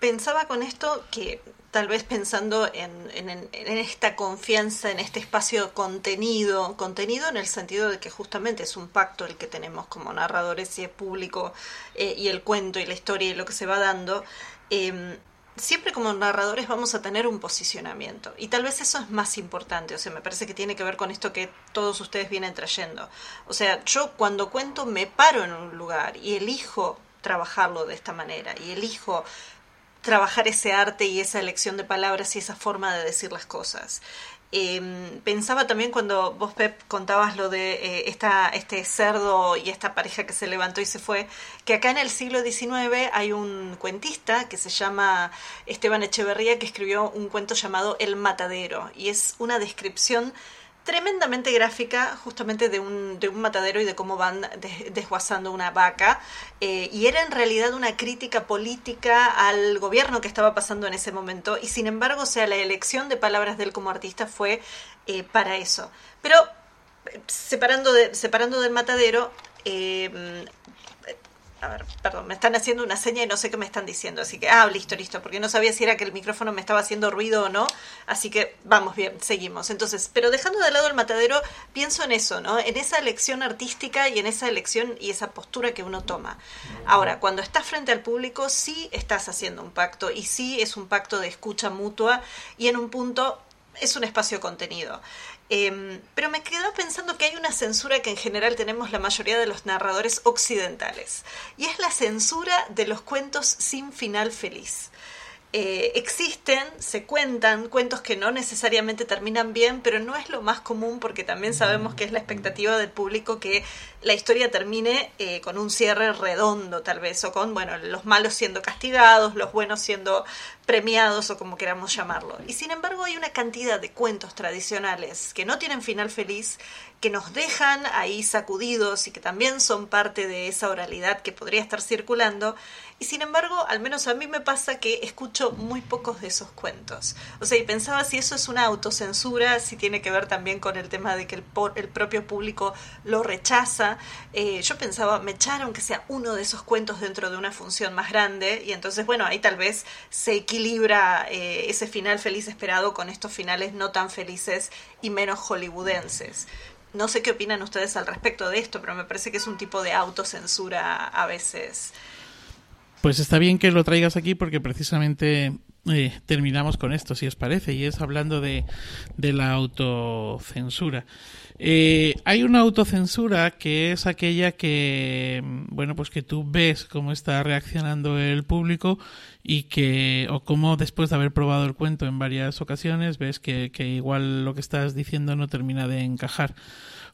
Pensaba con esto que tal vez pensando en, esta confianza, en este espacio contenido, contenido en el sentido de que justamente es un pacto el que tenemos como narradores y el público eh, y el cuento y la historia y lo que se va dando, em, siempre como narradores vamos a tener un posicionamiento y tal vez eso es más importante, o sea, me parece que tiene que ver con esto que todos ustedes vienen trayendo. O sea, yo cuando cuento me paro en un lugar y elijo trabajarlo de esta manera y elijo trabajar ese arte y esa elección de palabras y esa forma de decir las cosas. Em, pensaba también cuando vos, Pep, contabas lo de eh, esta, este cerdo y esta pareja que se levantó y se fue, que acá en el siglo XIX hay un cuentista que se llama Esteban Echeverría que escribió un cuento llamado El Matadero y es una descripción tremendamente gráfica justamente de un, de un matadero y de cómo van desguazando una vaca. Eh, y era en realidad una crítica política al gobierno que estaba pasando en ese momento. Y sin embargo, o sea, la elección de palabras de él como artista fue eh, para eso. Pero eh, separando, de, separando del matadero, a ver, perdón, me están haciendo una seña y no sé qué me están diciendo. Así que, ah, listo, listo, porque no sabía si era que el micrófono me estaba haciendo ruido o no. Así que, vamos bien, seguimos. Entonces, pero dejando de lado el matadero, pienso en eso, ¿no? En esa elección artística y en esa elección y esa postura que uno toma. Ahora, cuando estás frente al público, sí estás haciendo un pacto y sí es un pacto de escucha mutua y en un punto es un espacio contenido. Em, pero me quedo pensando que hay una censura que en general tenemos la mayoría de los narradores occidentales, y es la censura de los cuentos sin final feliz. Eh, existen, se cuentan cuentos que no necesariamente terminan bien, pero no es lo más común porque también sabemos que es la expectativa del público que la historia termine eh, con un cierre redondo tal vez, o con, bueno, los malos siendo castigados, los buenos siendo premiados o como queramos llamarlo. Y sin embargo hay una cantidad de cuentos tradicionales que no tienen final feliz, que nos dejan ahí sacudidos y que también son parte de esa oralidad que podría estar circulando y sin embargo, al menos a mí me pasa que escucho muy pocos de esos cuentos. O sea, y pensaba si eso es una autocensura, si tiene que ver también con el tema de que el, el propio público lo rechaza. Eh, yo pensaba, me echaron que sea uno de esos cuentos dentro de una función más grande y entonces, bueno, ahí tal vez se equilibra eh, ese final feliz esperado con estos finales no tan felices y menos hollywoodenses. No sé qué opinan ustedes al respecto de esto, pero me parece que es un tipo de autocensura a veces. Pues está bien que lo traigas aquí porque precisamente eh, terminamos con esto, si os parece, y es hablando de, de la autocensura. Eh, hay una autocensura que es aquella que, bueno, pues que tú ves cómo está reaccionando el público y que, o cómo después de haber probado el cuento en varias ocasiones, ves que, que igual lo que estás diciendo no termina de encajar.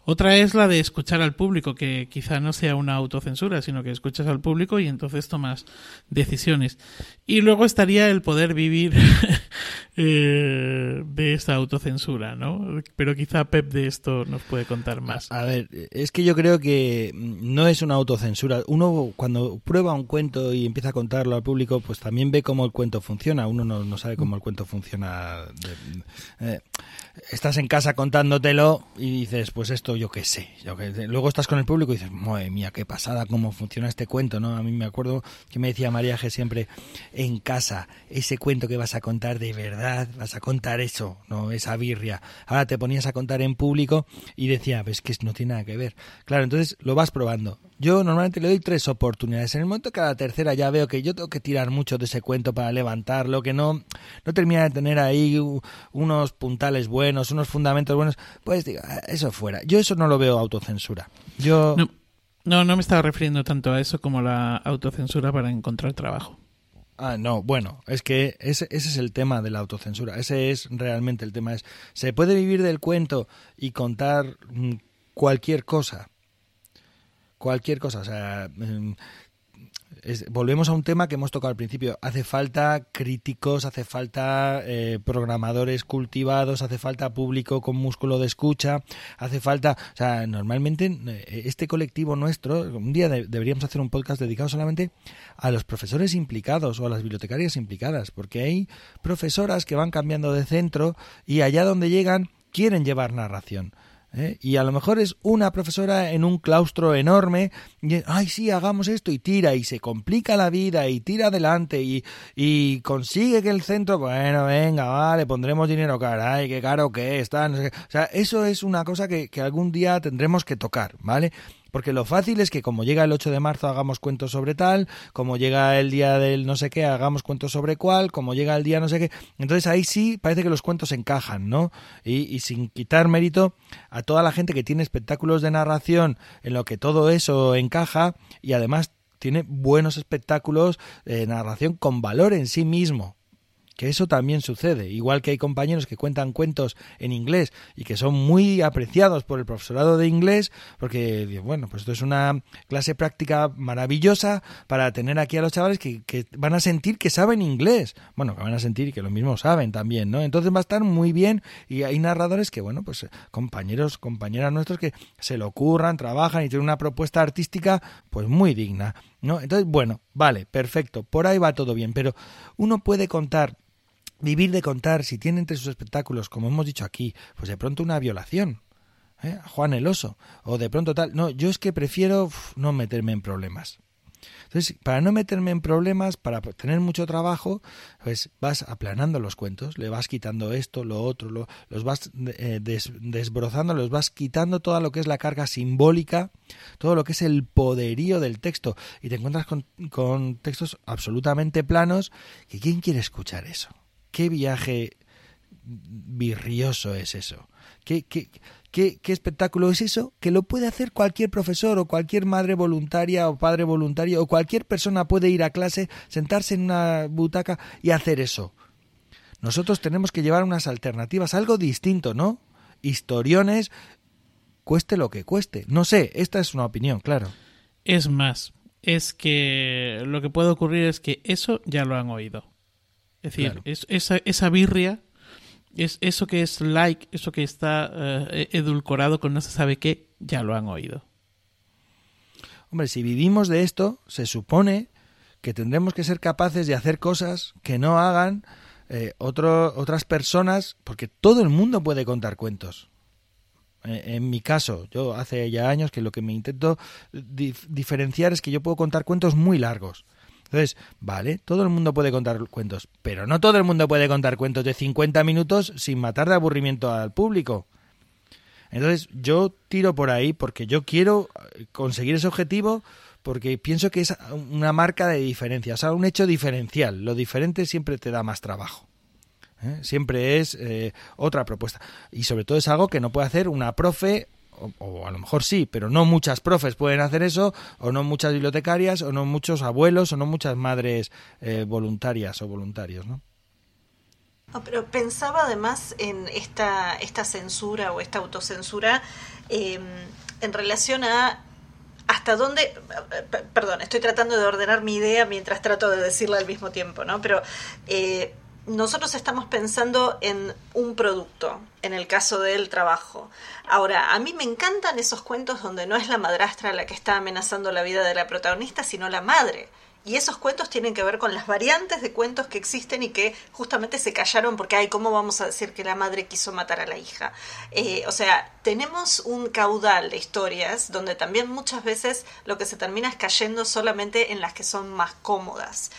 Otra es la de escuchar al público, que quizá no sea una autocensura, sino que escuchas al público y entonces tomas decisiones. Y luego estaría el poder vivir <laughs> eh, de esa autocensura, ¿no? Pero quizá Pep de esto nos puede contar más. A ver, es que yo creo que no es una autocensura. Uno cuando prueba un cuento y empieza a contarlo al público, pues también ve cómo el cuento funciona. Uno no, sabe cómo el cuento funciona. Eh, estás en casa contándotelo y dices, pues esto yo qué sé. Yo Luego estás con el público y dices, madre mía, qué pasada cómo funciona este cuento, ¿no? A mí me acuerdo que me decía María G siempre, en casa, ese cuento que vas a contar de verdad, vas a contar eso, no esa birria. Ahora te ponías a contar en público y decía, ves que no tiene nada que ver. Claro, entonces lo vas probando. Yo normalmente le doy tres oportunidades. En el momento que a la tercera ya veo que yo tengo que tirar mucho de ese cuento para levantarlo, que no, no termina de tener ahí unos puntales buenos, unos fundamentos buenos, pues diga, eso fuera. Yo eso no lo veo autocensura. Yo... No, no me estaba refiriendo tanto a eso como la autocensura para encontrar trabajo. Ah, no, bueno, es que ese, ese, es el tema de la autocensura, ese es realmente el tema. Es, ¿Se puede vivir del cuento y contar mm, cualquier cosa? Cualquier cosa, o sea, mm, volvemos a un tema que hemos tocado al principio. Hace falta críticos, hace falta eh, programadores cultivados, hace falta público con músculo de escucha, hace falta, o sea, normalmente eh, este colectivo nuestro, un día deberíamos hacer un podcast dedicado solamente a los profesores implicados o a las bibliotecarias implicadas, porque hay profesoras que van cambiando de centro y allá donde llegan quieren llevar narración. ¿Eh? Y a lo mejor es una profesora en un claustro enorme, y, ay, sí, hagamos esto, y tira, y se complica la vida, y tira adelante, y, y consigue que el centro, bueno, venga, vale, pondremos dinero, caray, qué caro que está. No O sea, eso es una cosa que, que algún día tendremos que tocar, ¿vale? Porque lo fácil es que como llega el 8 de marzo hagamos cuentos sobre tal, como llega el día del no sé qué hagamos cuentos sobre cuál, como llega el día no sé qué. Entonces ahí sí parece que los cuentos encajan, ¿no? Y, sin quitar mérito a toda la gente que tiene espectáculos de narración en lo que todo eso encaja y además tiene buenos espectáculos de narración con valor en sí mismo que eso también sucede. Igual que hay compañeros que cuentan cuentos en inglés y que son muy apreciados por el profesorado de inglés, porque, bueno, pues esto es una clase práctica maravillosa para tener aquí a los chavales que, que van a sentir que saben inglés. Bueno, que van a sentir que lo mismo saben también, ¿no? Entonces va a estar muy bien y hay narradores que, bueno, pues compañeros, compañeras nuestros que se lo ocurran, trabajan y tienen una propuesta artística pues muy digna, ¿no? Entonces, bueno, vale, perfecto, por ahí va todo bien, pero uno puede contar vivir de contar, si tiene entre sus espectáculos, como hemos dicho aquí, pues de pronto una violación, ¿eh? Juan el oso, o de pronto tal. No, yo es que prefiero no meterme en problemas. Entonces, para no meterme en problemas, para tener mucho trabajo, pues vas aplanando los cuentos, le vas quitando esto, lo otro, lo, los vas eh, desbrozando, los vas quitando toda lo que es la carga simbólica, todo lo que es el poderío del texto, y te encuentras con, con textos absolutamente planos, que ¿quién quiere escuchar eso? Qué viaje virrioso es eso. ¿Qué, qué, qué, qué espectáculo es eso? Que lo puede hacer cualquier profesor o cualquier madre voluntaria o padre voluntario o cualquier persona puede ir a clase, sentarse en una butaca y hacer eso. Nosotros tenemos que llevar unas alternativas, algo distinto, ¿no? Historiones, cueste lo que cueste. No sé, esta es una opinión, claro. Es más, es que lo que puede ocurrir es que eso ya lo han oído. Es decir, es, esa, esa birria, es eso que es like, eso que está eh, edulcorado con no se sabe qué, ya lo han oído. Hombre, si vivimos de esto, se supone que tendremos que ser capaces de hacer cosas que no hagan eh, otras personas, porque todo el mundo puede contar cuentos. Eh, en mi caso, yo hace ya años que lo que me intento diferenciar es que yo puedo contar cuentos muy largos. Entonces, vale, todo el mundo puede contar cuentos, pero no todo el mundo puede contar cuentos de 50 minutos sin matar de aburrimiento al público. Entonces, yo tiro por ahí porque yo quiero eh, conseguir ese objetivo porque pienso que es una marca de diferencia, o sea, un hecho diferencial. Lo diferente siempre te da más trabajo. ¿eh? Siempre es eh, otra propuesta. Y sobre todo es algo que no puede hacer una profe o, a lo mejor sí, pero no muchas profes pueden hacer eso, o no muchas bibliotecarias, o no muchos abuelos, o no muchas madres eh, voluntarias o voluntarios, ¿no? pero pensaba además en esta, esta censura o esta autocensura em, en relación a hasta dónde, perdón, estoy tratando de ordenar mi idea mientras trato de decirla al mismo tiempo, ¿no? Pero eh, nosotros estamos pensando en un producto, en el caso del trabajo. Ahora, a mí me encantan esos cuentos donde no es la madrastra la que está amenazando la vida de la protagonista, sino la madre. Y esos cuentos tienen que ver con las variantes de cuentos que existen y que justamente se callaron porque, ay, ¿cómo vamos a decir que la madre quiso matar a la hija? Eh, o sea, tenemos un caudal de historias donde también muchas veces lo que se termina es cayendo solamente en las que son más cómodas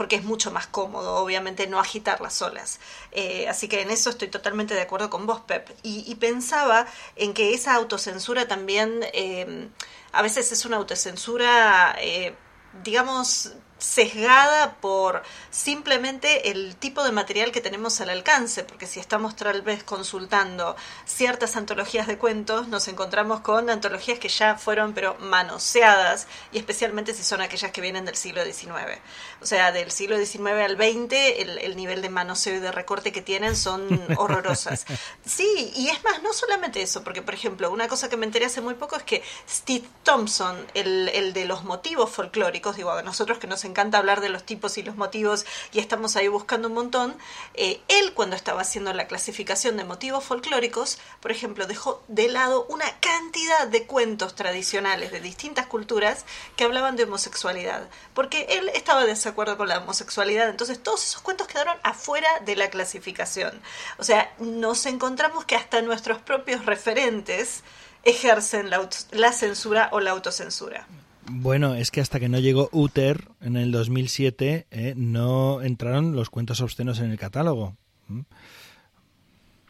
porque es mucho más cómodo, obviamente, no agitar las olas. Eh, así que en eso estoy totalmente de acuerdo con vos, Pep. Y, pensaba en que esa autocensura también eh, a veces es una autocensura, eh, digamos, sesgada por simplemente el tipo de material que tenemos al alcance, porque si estamos tal vez consultando ciertas antologías de cuentos, nos encontramos con antologías que ya fueron pero manoseadas, y especialmente si son aquellas que vienen del siglo XIX. O sea, del siglo XIX al XX, el, el nivel de manoseo y de recorte que tienen son <laughs> horrorosas. Sí, y es más, no solamente eso, porque por ejemplo, una cosa que me enteré hace muy poco es que Steve Thompson, el, el de los motivos folclóricos, digo, a nosotros que nos encanta hablar de los tipos y los motivos y estamos ahí buscando un montón, eh, él cuando estaba haciendo la clasificación de motivos folclóricos, por ejemplo, dejó de lado una cantidad de cuentos tradicionales de distintas culturas que hablaban de homosexualidad, porque él estaba de desacuerdo con la homosexualidad, entonces todos esos cuentos quedaron afuera de la clasificación. O sea, nos encontramos que hasta nuestros propios referentes ejercen la, la censura o la autocensura. Bueno, es que hasta que no llegó Uther en el 2007, eh, no entraron los cuentos obscenos en el catálogo. ¿Mm?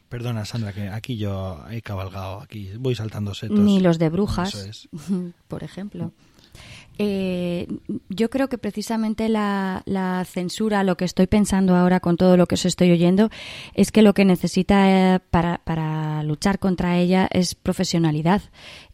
Perdona, Sandra, que aquí yo he cabalgado, aquí voy saltando setos. Ni los de brujas, <laughs> por ejemplo. Eh, yo creo que precisamente la, censura, lo que estoy pensando ahora con todo lo que os estoy oyendo, es que lo que necesita eh, para, para luchar contra ella es profesionalidad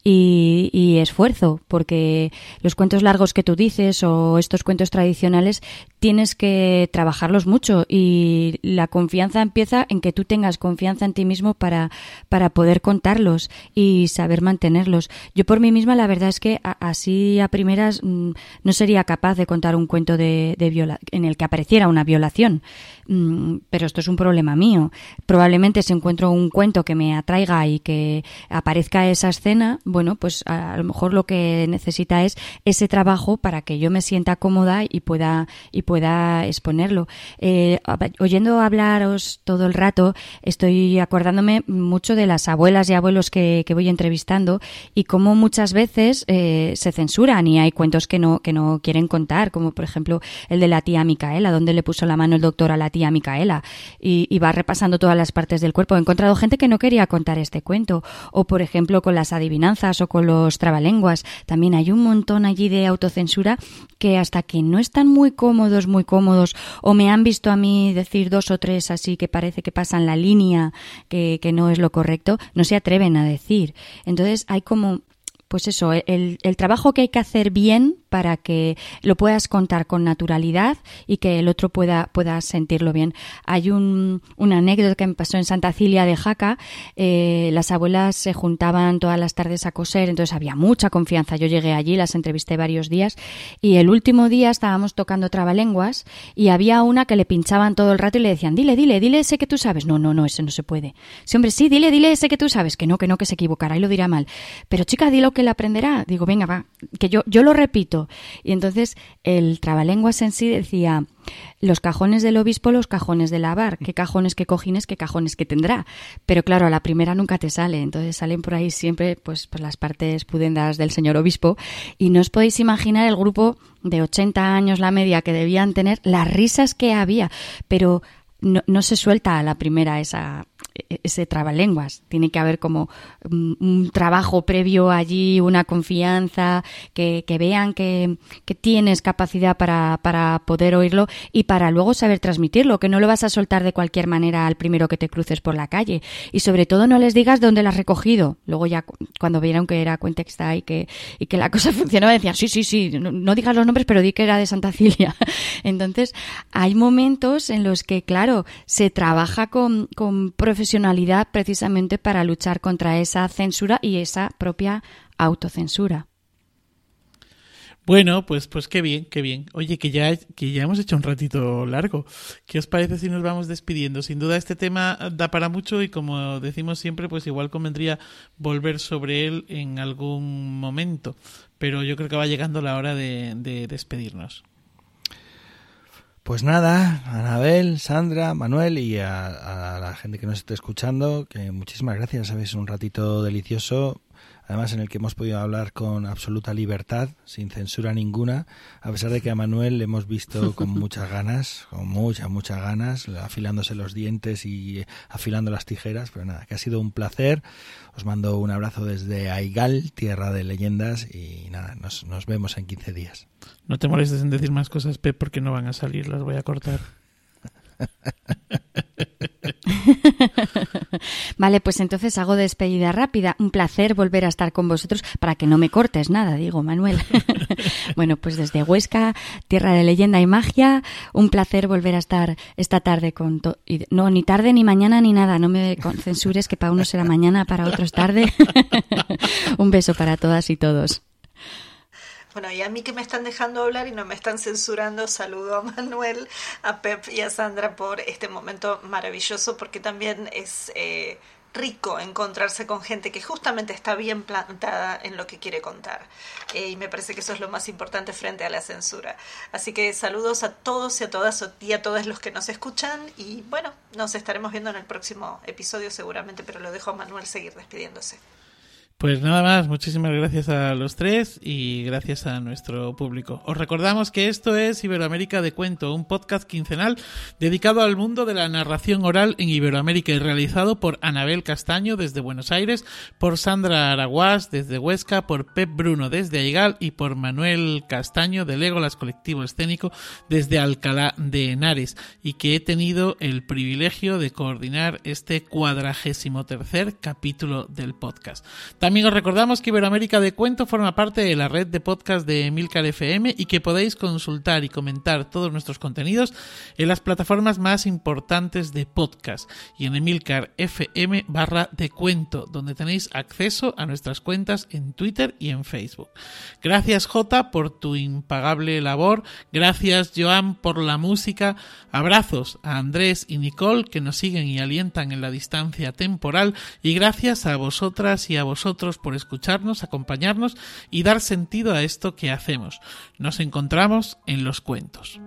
y, esfuerzo, porque los cuentos largos que tú dices o estos cuentos tradicionales tienes que trabajarlos mucho y la confianza empieza en que tú tengas confianza en ti mismo para, para poder contarlos y saber mantenerlos. Yo por mí misma la verdad es que así a primeras mm, no sería capaz de contar un cuento de, de viola en el que apareciera una violación, mm, pero esto es un problema mío. Probablemente si encuentro un cuento que me atraiga y que aparezca esa escena, bueno, pues a, lo mejor lo que necesita es ese trabajo para que yo me sienta cómoda y pueda y pueda exponerlo. Eh, oyendo hablaros todo el rato, estoy acordándome mucho de las abuelas y abuelos que, voy entrevistando y cómo muchas veces eh, se censuran y hay cuentos que no que no quieren contar, como por ejemplo el de la tía Micaela, donde le puso la mano el doctor a la tía Micaela y, y va repasando todas las partes del cuerpo. He encontrado gente que no quería contar este cuento o por ejemplo con las adivinanzas o con los trabalenguas. También hay un montón allí de autocensura que hasta que no están muy cómodos, muy cómodos, o me han visto a mí decir dos o tres así que parece que pasan la línea, que, que no es lo correcto, no se atreven a decir. Entonces hay como pues eso, el, el, trabajo que hay que hacer bien para que lo puedas contar con naturalidad y que el otro pueda, pueda sentirlo bien. Hay un, anécdota que me pasó en Santa Cilia de Jaca. Eh, las abuelas se juntaban todas las tardes a coser, entonces había mucha confianza. Yo llegué allí, las entrevisté varios días y el último día estábamos tocando trabalenguas y había una que le pinchaban todo el rato y le decían, dile, dile, dile ese que tú sabes. No, no, no, ese no se puede. Sí, hombre, sí, dile, dile ese que tú sabes. Que no, que no, que se equivocará y lo dirá mal. Pero chica, dilo que le aprenderá. Digo, venga, va, que yo, yo lo repito. Y entonces el trabalenguas en sí decía, los cajones del obispo, los cajones de lavar, qué cajones, qué cojines, qué cajones que tendrá. Pero claro, a la primera nunca te sale, entonces salen por ahí siempre pues, pues las partes pudendas del señor obispo y no os podéis imaginar el grupo de 80 años la media que debían tener, las risas que había, pero no, no se suelta a la primera esa, ese trabalenguas. Tiene que haber como un trabajo previo allí, una confianza, que, que vean que, que, tienes capacidad para, para poder oírlo y para luego saber transmitirlo, que no lo vas a soltar de cualquier manera al primero que te cruces por la calle. Y sobre todo no les digas dónde lo has recogido. Luego ya cuando vieron que era Cuentexta y que, y que la <laughs> cosa funcionaba, decían, sí, sí, sí, no, no digas los nombres, pero di que era de Santa Cilia. <laughs> Entonces, hay momentos en los que, claro, se trabaja con, con profesionales precisamente para luchar contra esa censura y esa propia autocensura. Bueno, pues, pues qué bien, qué bien. Oye, que ya, que ya hemos hecho un ratito largo. ¿Qué os parece si nos vamos despidiendo? Sin duda este tema da para mucho y como decimos siempre, pues igual convendría volver sobre él en algún momento. Pero yo creo que va llegando la hora de despedirnos. Pues nada, Anabel, Sandra, Manuel y a, la gente que nos esté escuchando, que muchísimas gracias, sabes, un ratito delicioso además en el que hemos podido hablar con absoluta libertad, sin censura ninguna, a pesar de que a Manuel le hemos visto con <laughs> muchas ganas, con muchas, muchas ganas, afilándose los dientes y afilando las tijeras, pero nada, que ha sido un placer. Os mando un abrazo desde Aigal, tierra de leyendas, y nada, nos, nos vemos en 15 días. No te molestes en decir más cosas, Pep, porque no van a salir, las voy a cortar. <laughs> <laughs> vale, pues entonces hago despedida rápida. Un placer volver a estar con vosotros para que no me cortes nada, digo, Manuel. <laughs> bueno, pues desde Huesca, tierra de leyenda y magia, un placer volver a estar esta tarde con... no, ni tarde, ni mañana, ni nada. No me censures que para uno será mañana, para otros tarde. <laughs> un beso para todas y todos. Bueno, y a mí que me están dejando hablar y no me están censurando, saludo a Manuel, a Pep y a Sandra por este momento maravilloso, porque también es eh, rico encontrarse con gente que justamente está bien plantada en lo que quiere contar. Eh, y me parece que eso es lo más importante frente a la censura. Así que saludos a todos y a todas y a todos los que nos escuchan. Y bueno, nos estaremos viendo en el próximo episodio seguramente, pero lo dejo a Manuel seguir despidiéndose. Pues nada más, muchísimas gracias a los tres y gracias a nuestro público. Os recordamos que esto es Iberoamérica de Cuento, un podcast quincenal dedicado al mundo de la narración oral en Iberoamérica y realizado por Anabel Castaño desde Buenos Aires, por Sandra Araguás desde Huesca, por Pep Bruno desde Aigal y por Manuel Castaño de Legolas Colectivo Escénico desde Alcalá de Henares y que he tenido el privilegio de coordinar este cuadragésimo tercer capítulo del podcast. También os recordamos que Iberoamérica de Cuento forma parte de la red de podcast de Milcar FM y que podéis consultar y comentar todos nuestros contenidos en las plataformas más importantes de podcast y en Emilcar FM barra de cuento, donde tenéis acceso a nuestras cuentas en Twitter y en Facebook. Gracias Jota por tu impagable labor, gracias Joan por la música, abrazos a Andrés y Nicole que nos siguen y alientan en la distancia temporal. Y gracias a vosotras y a por escucharnos, acompañarnos y dar sentido a esto que hacemos. Nos encontramos en los cuentos.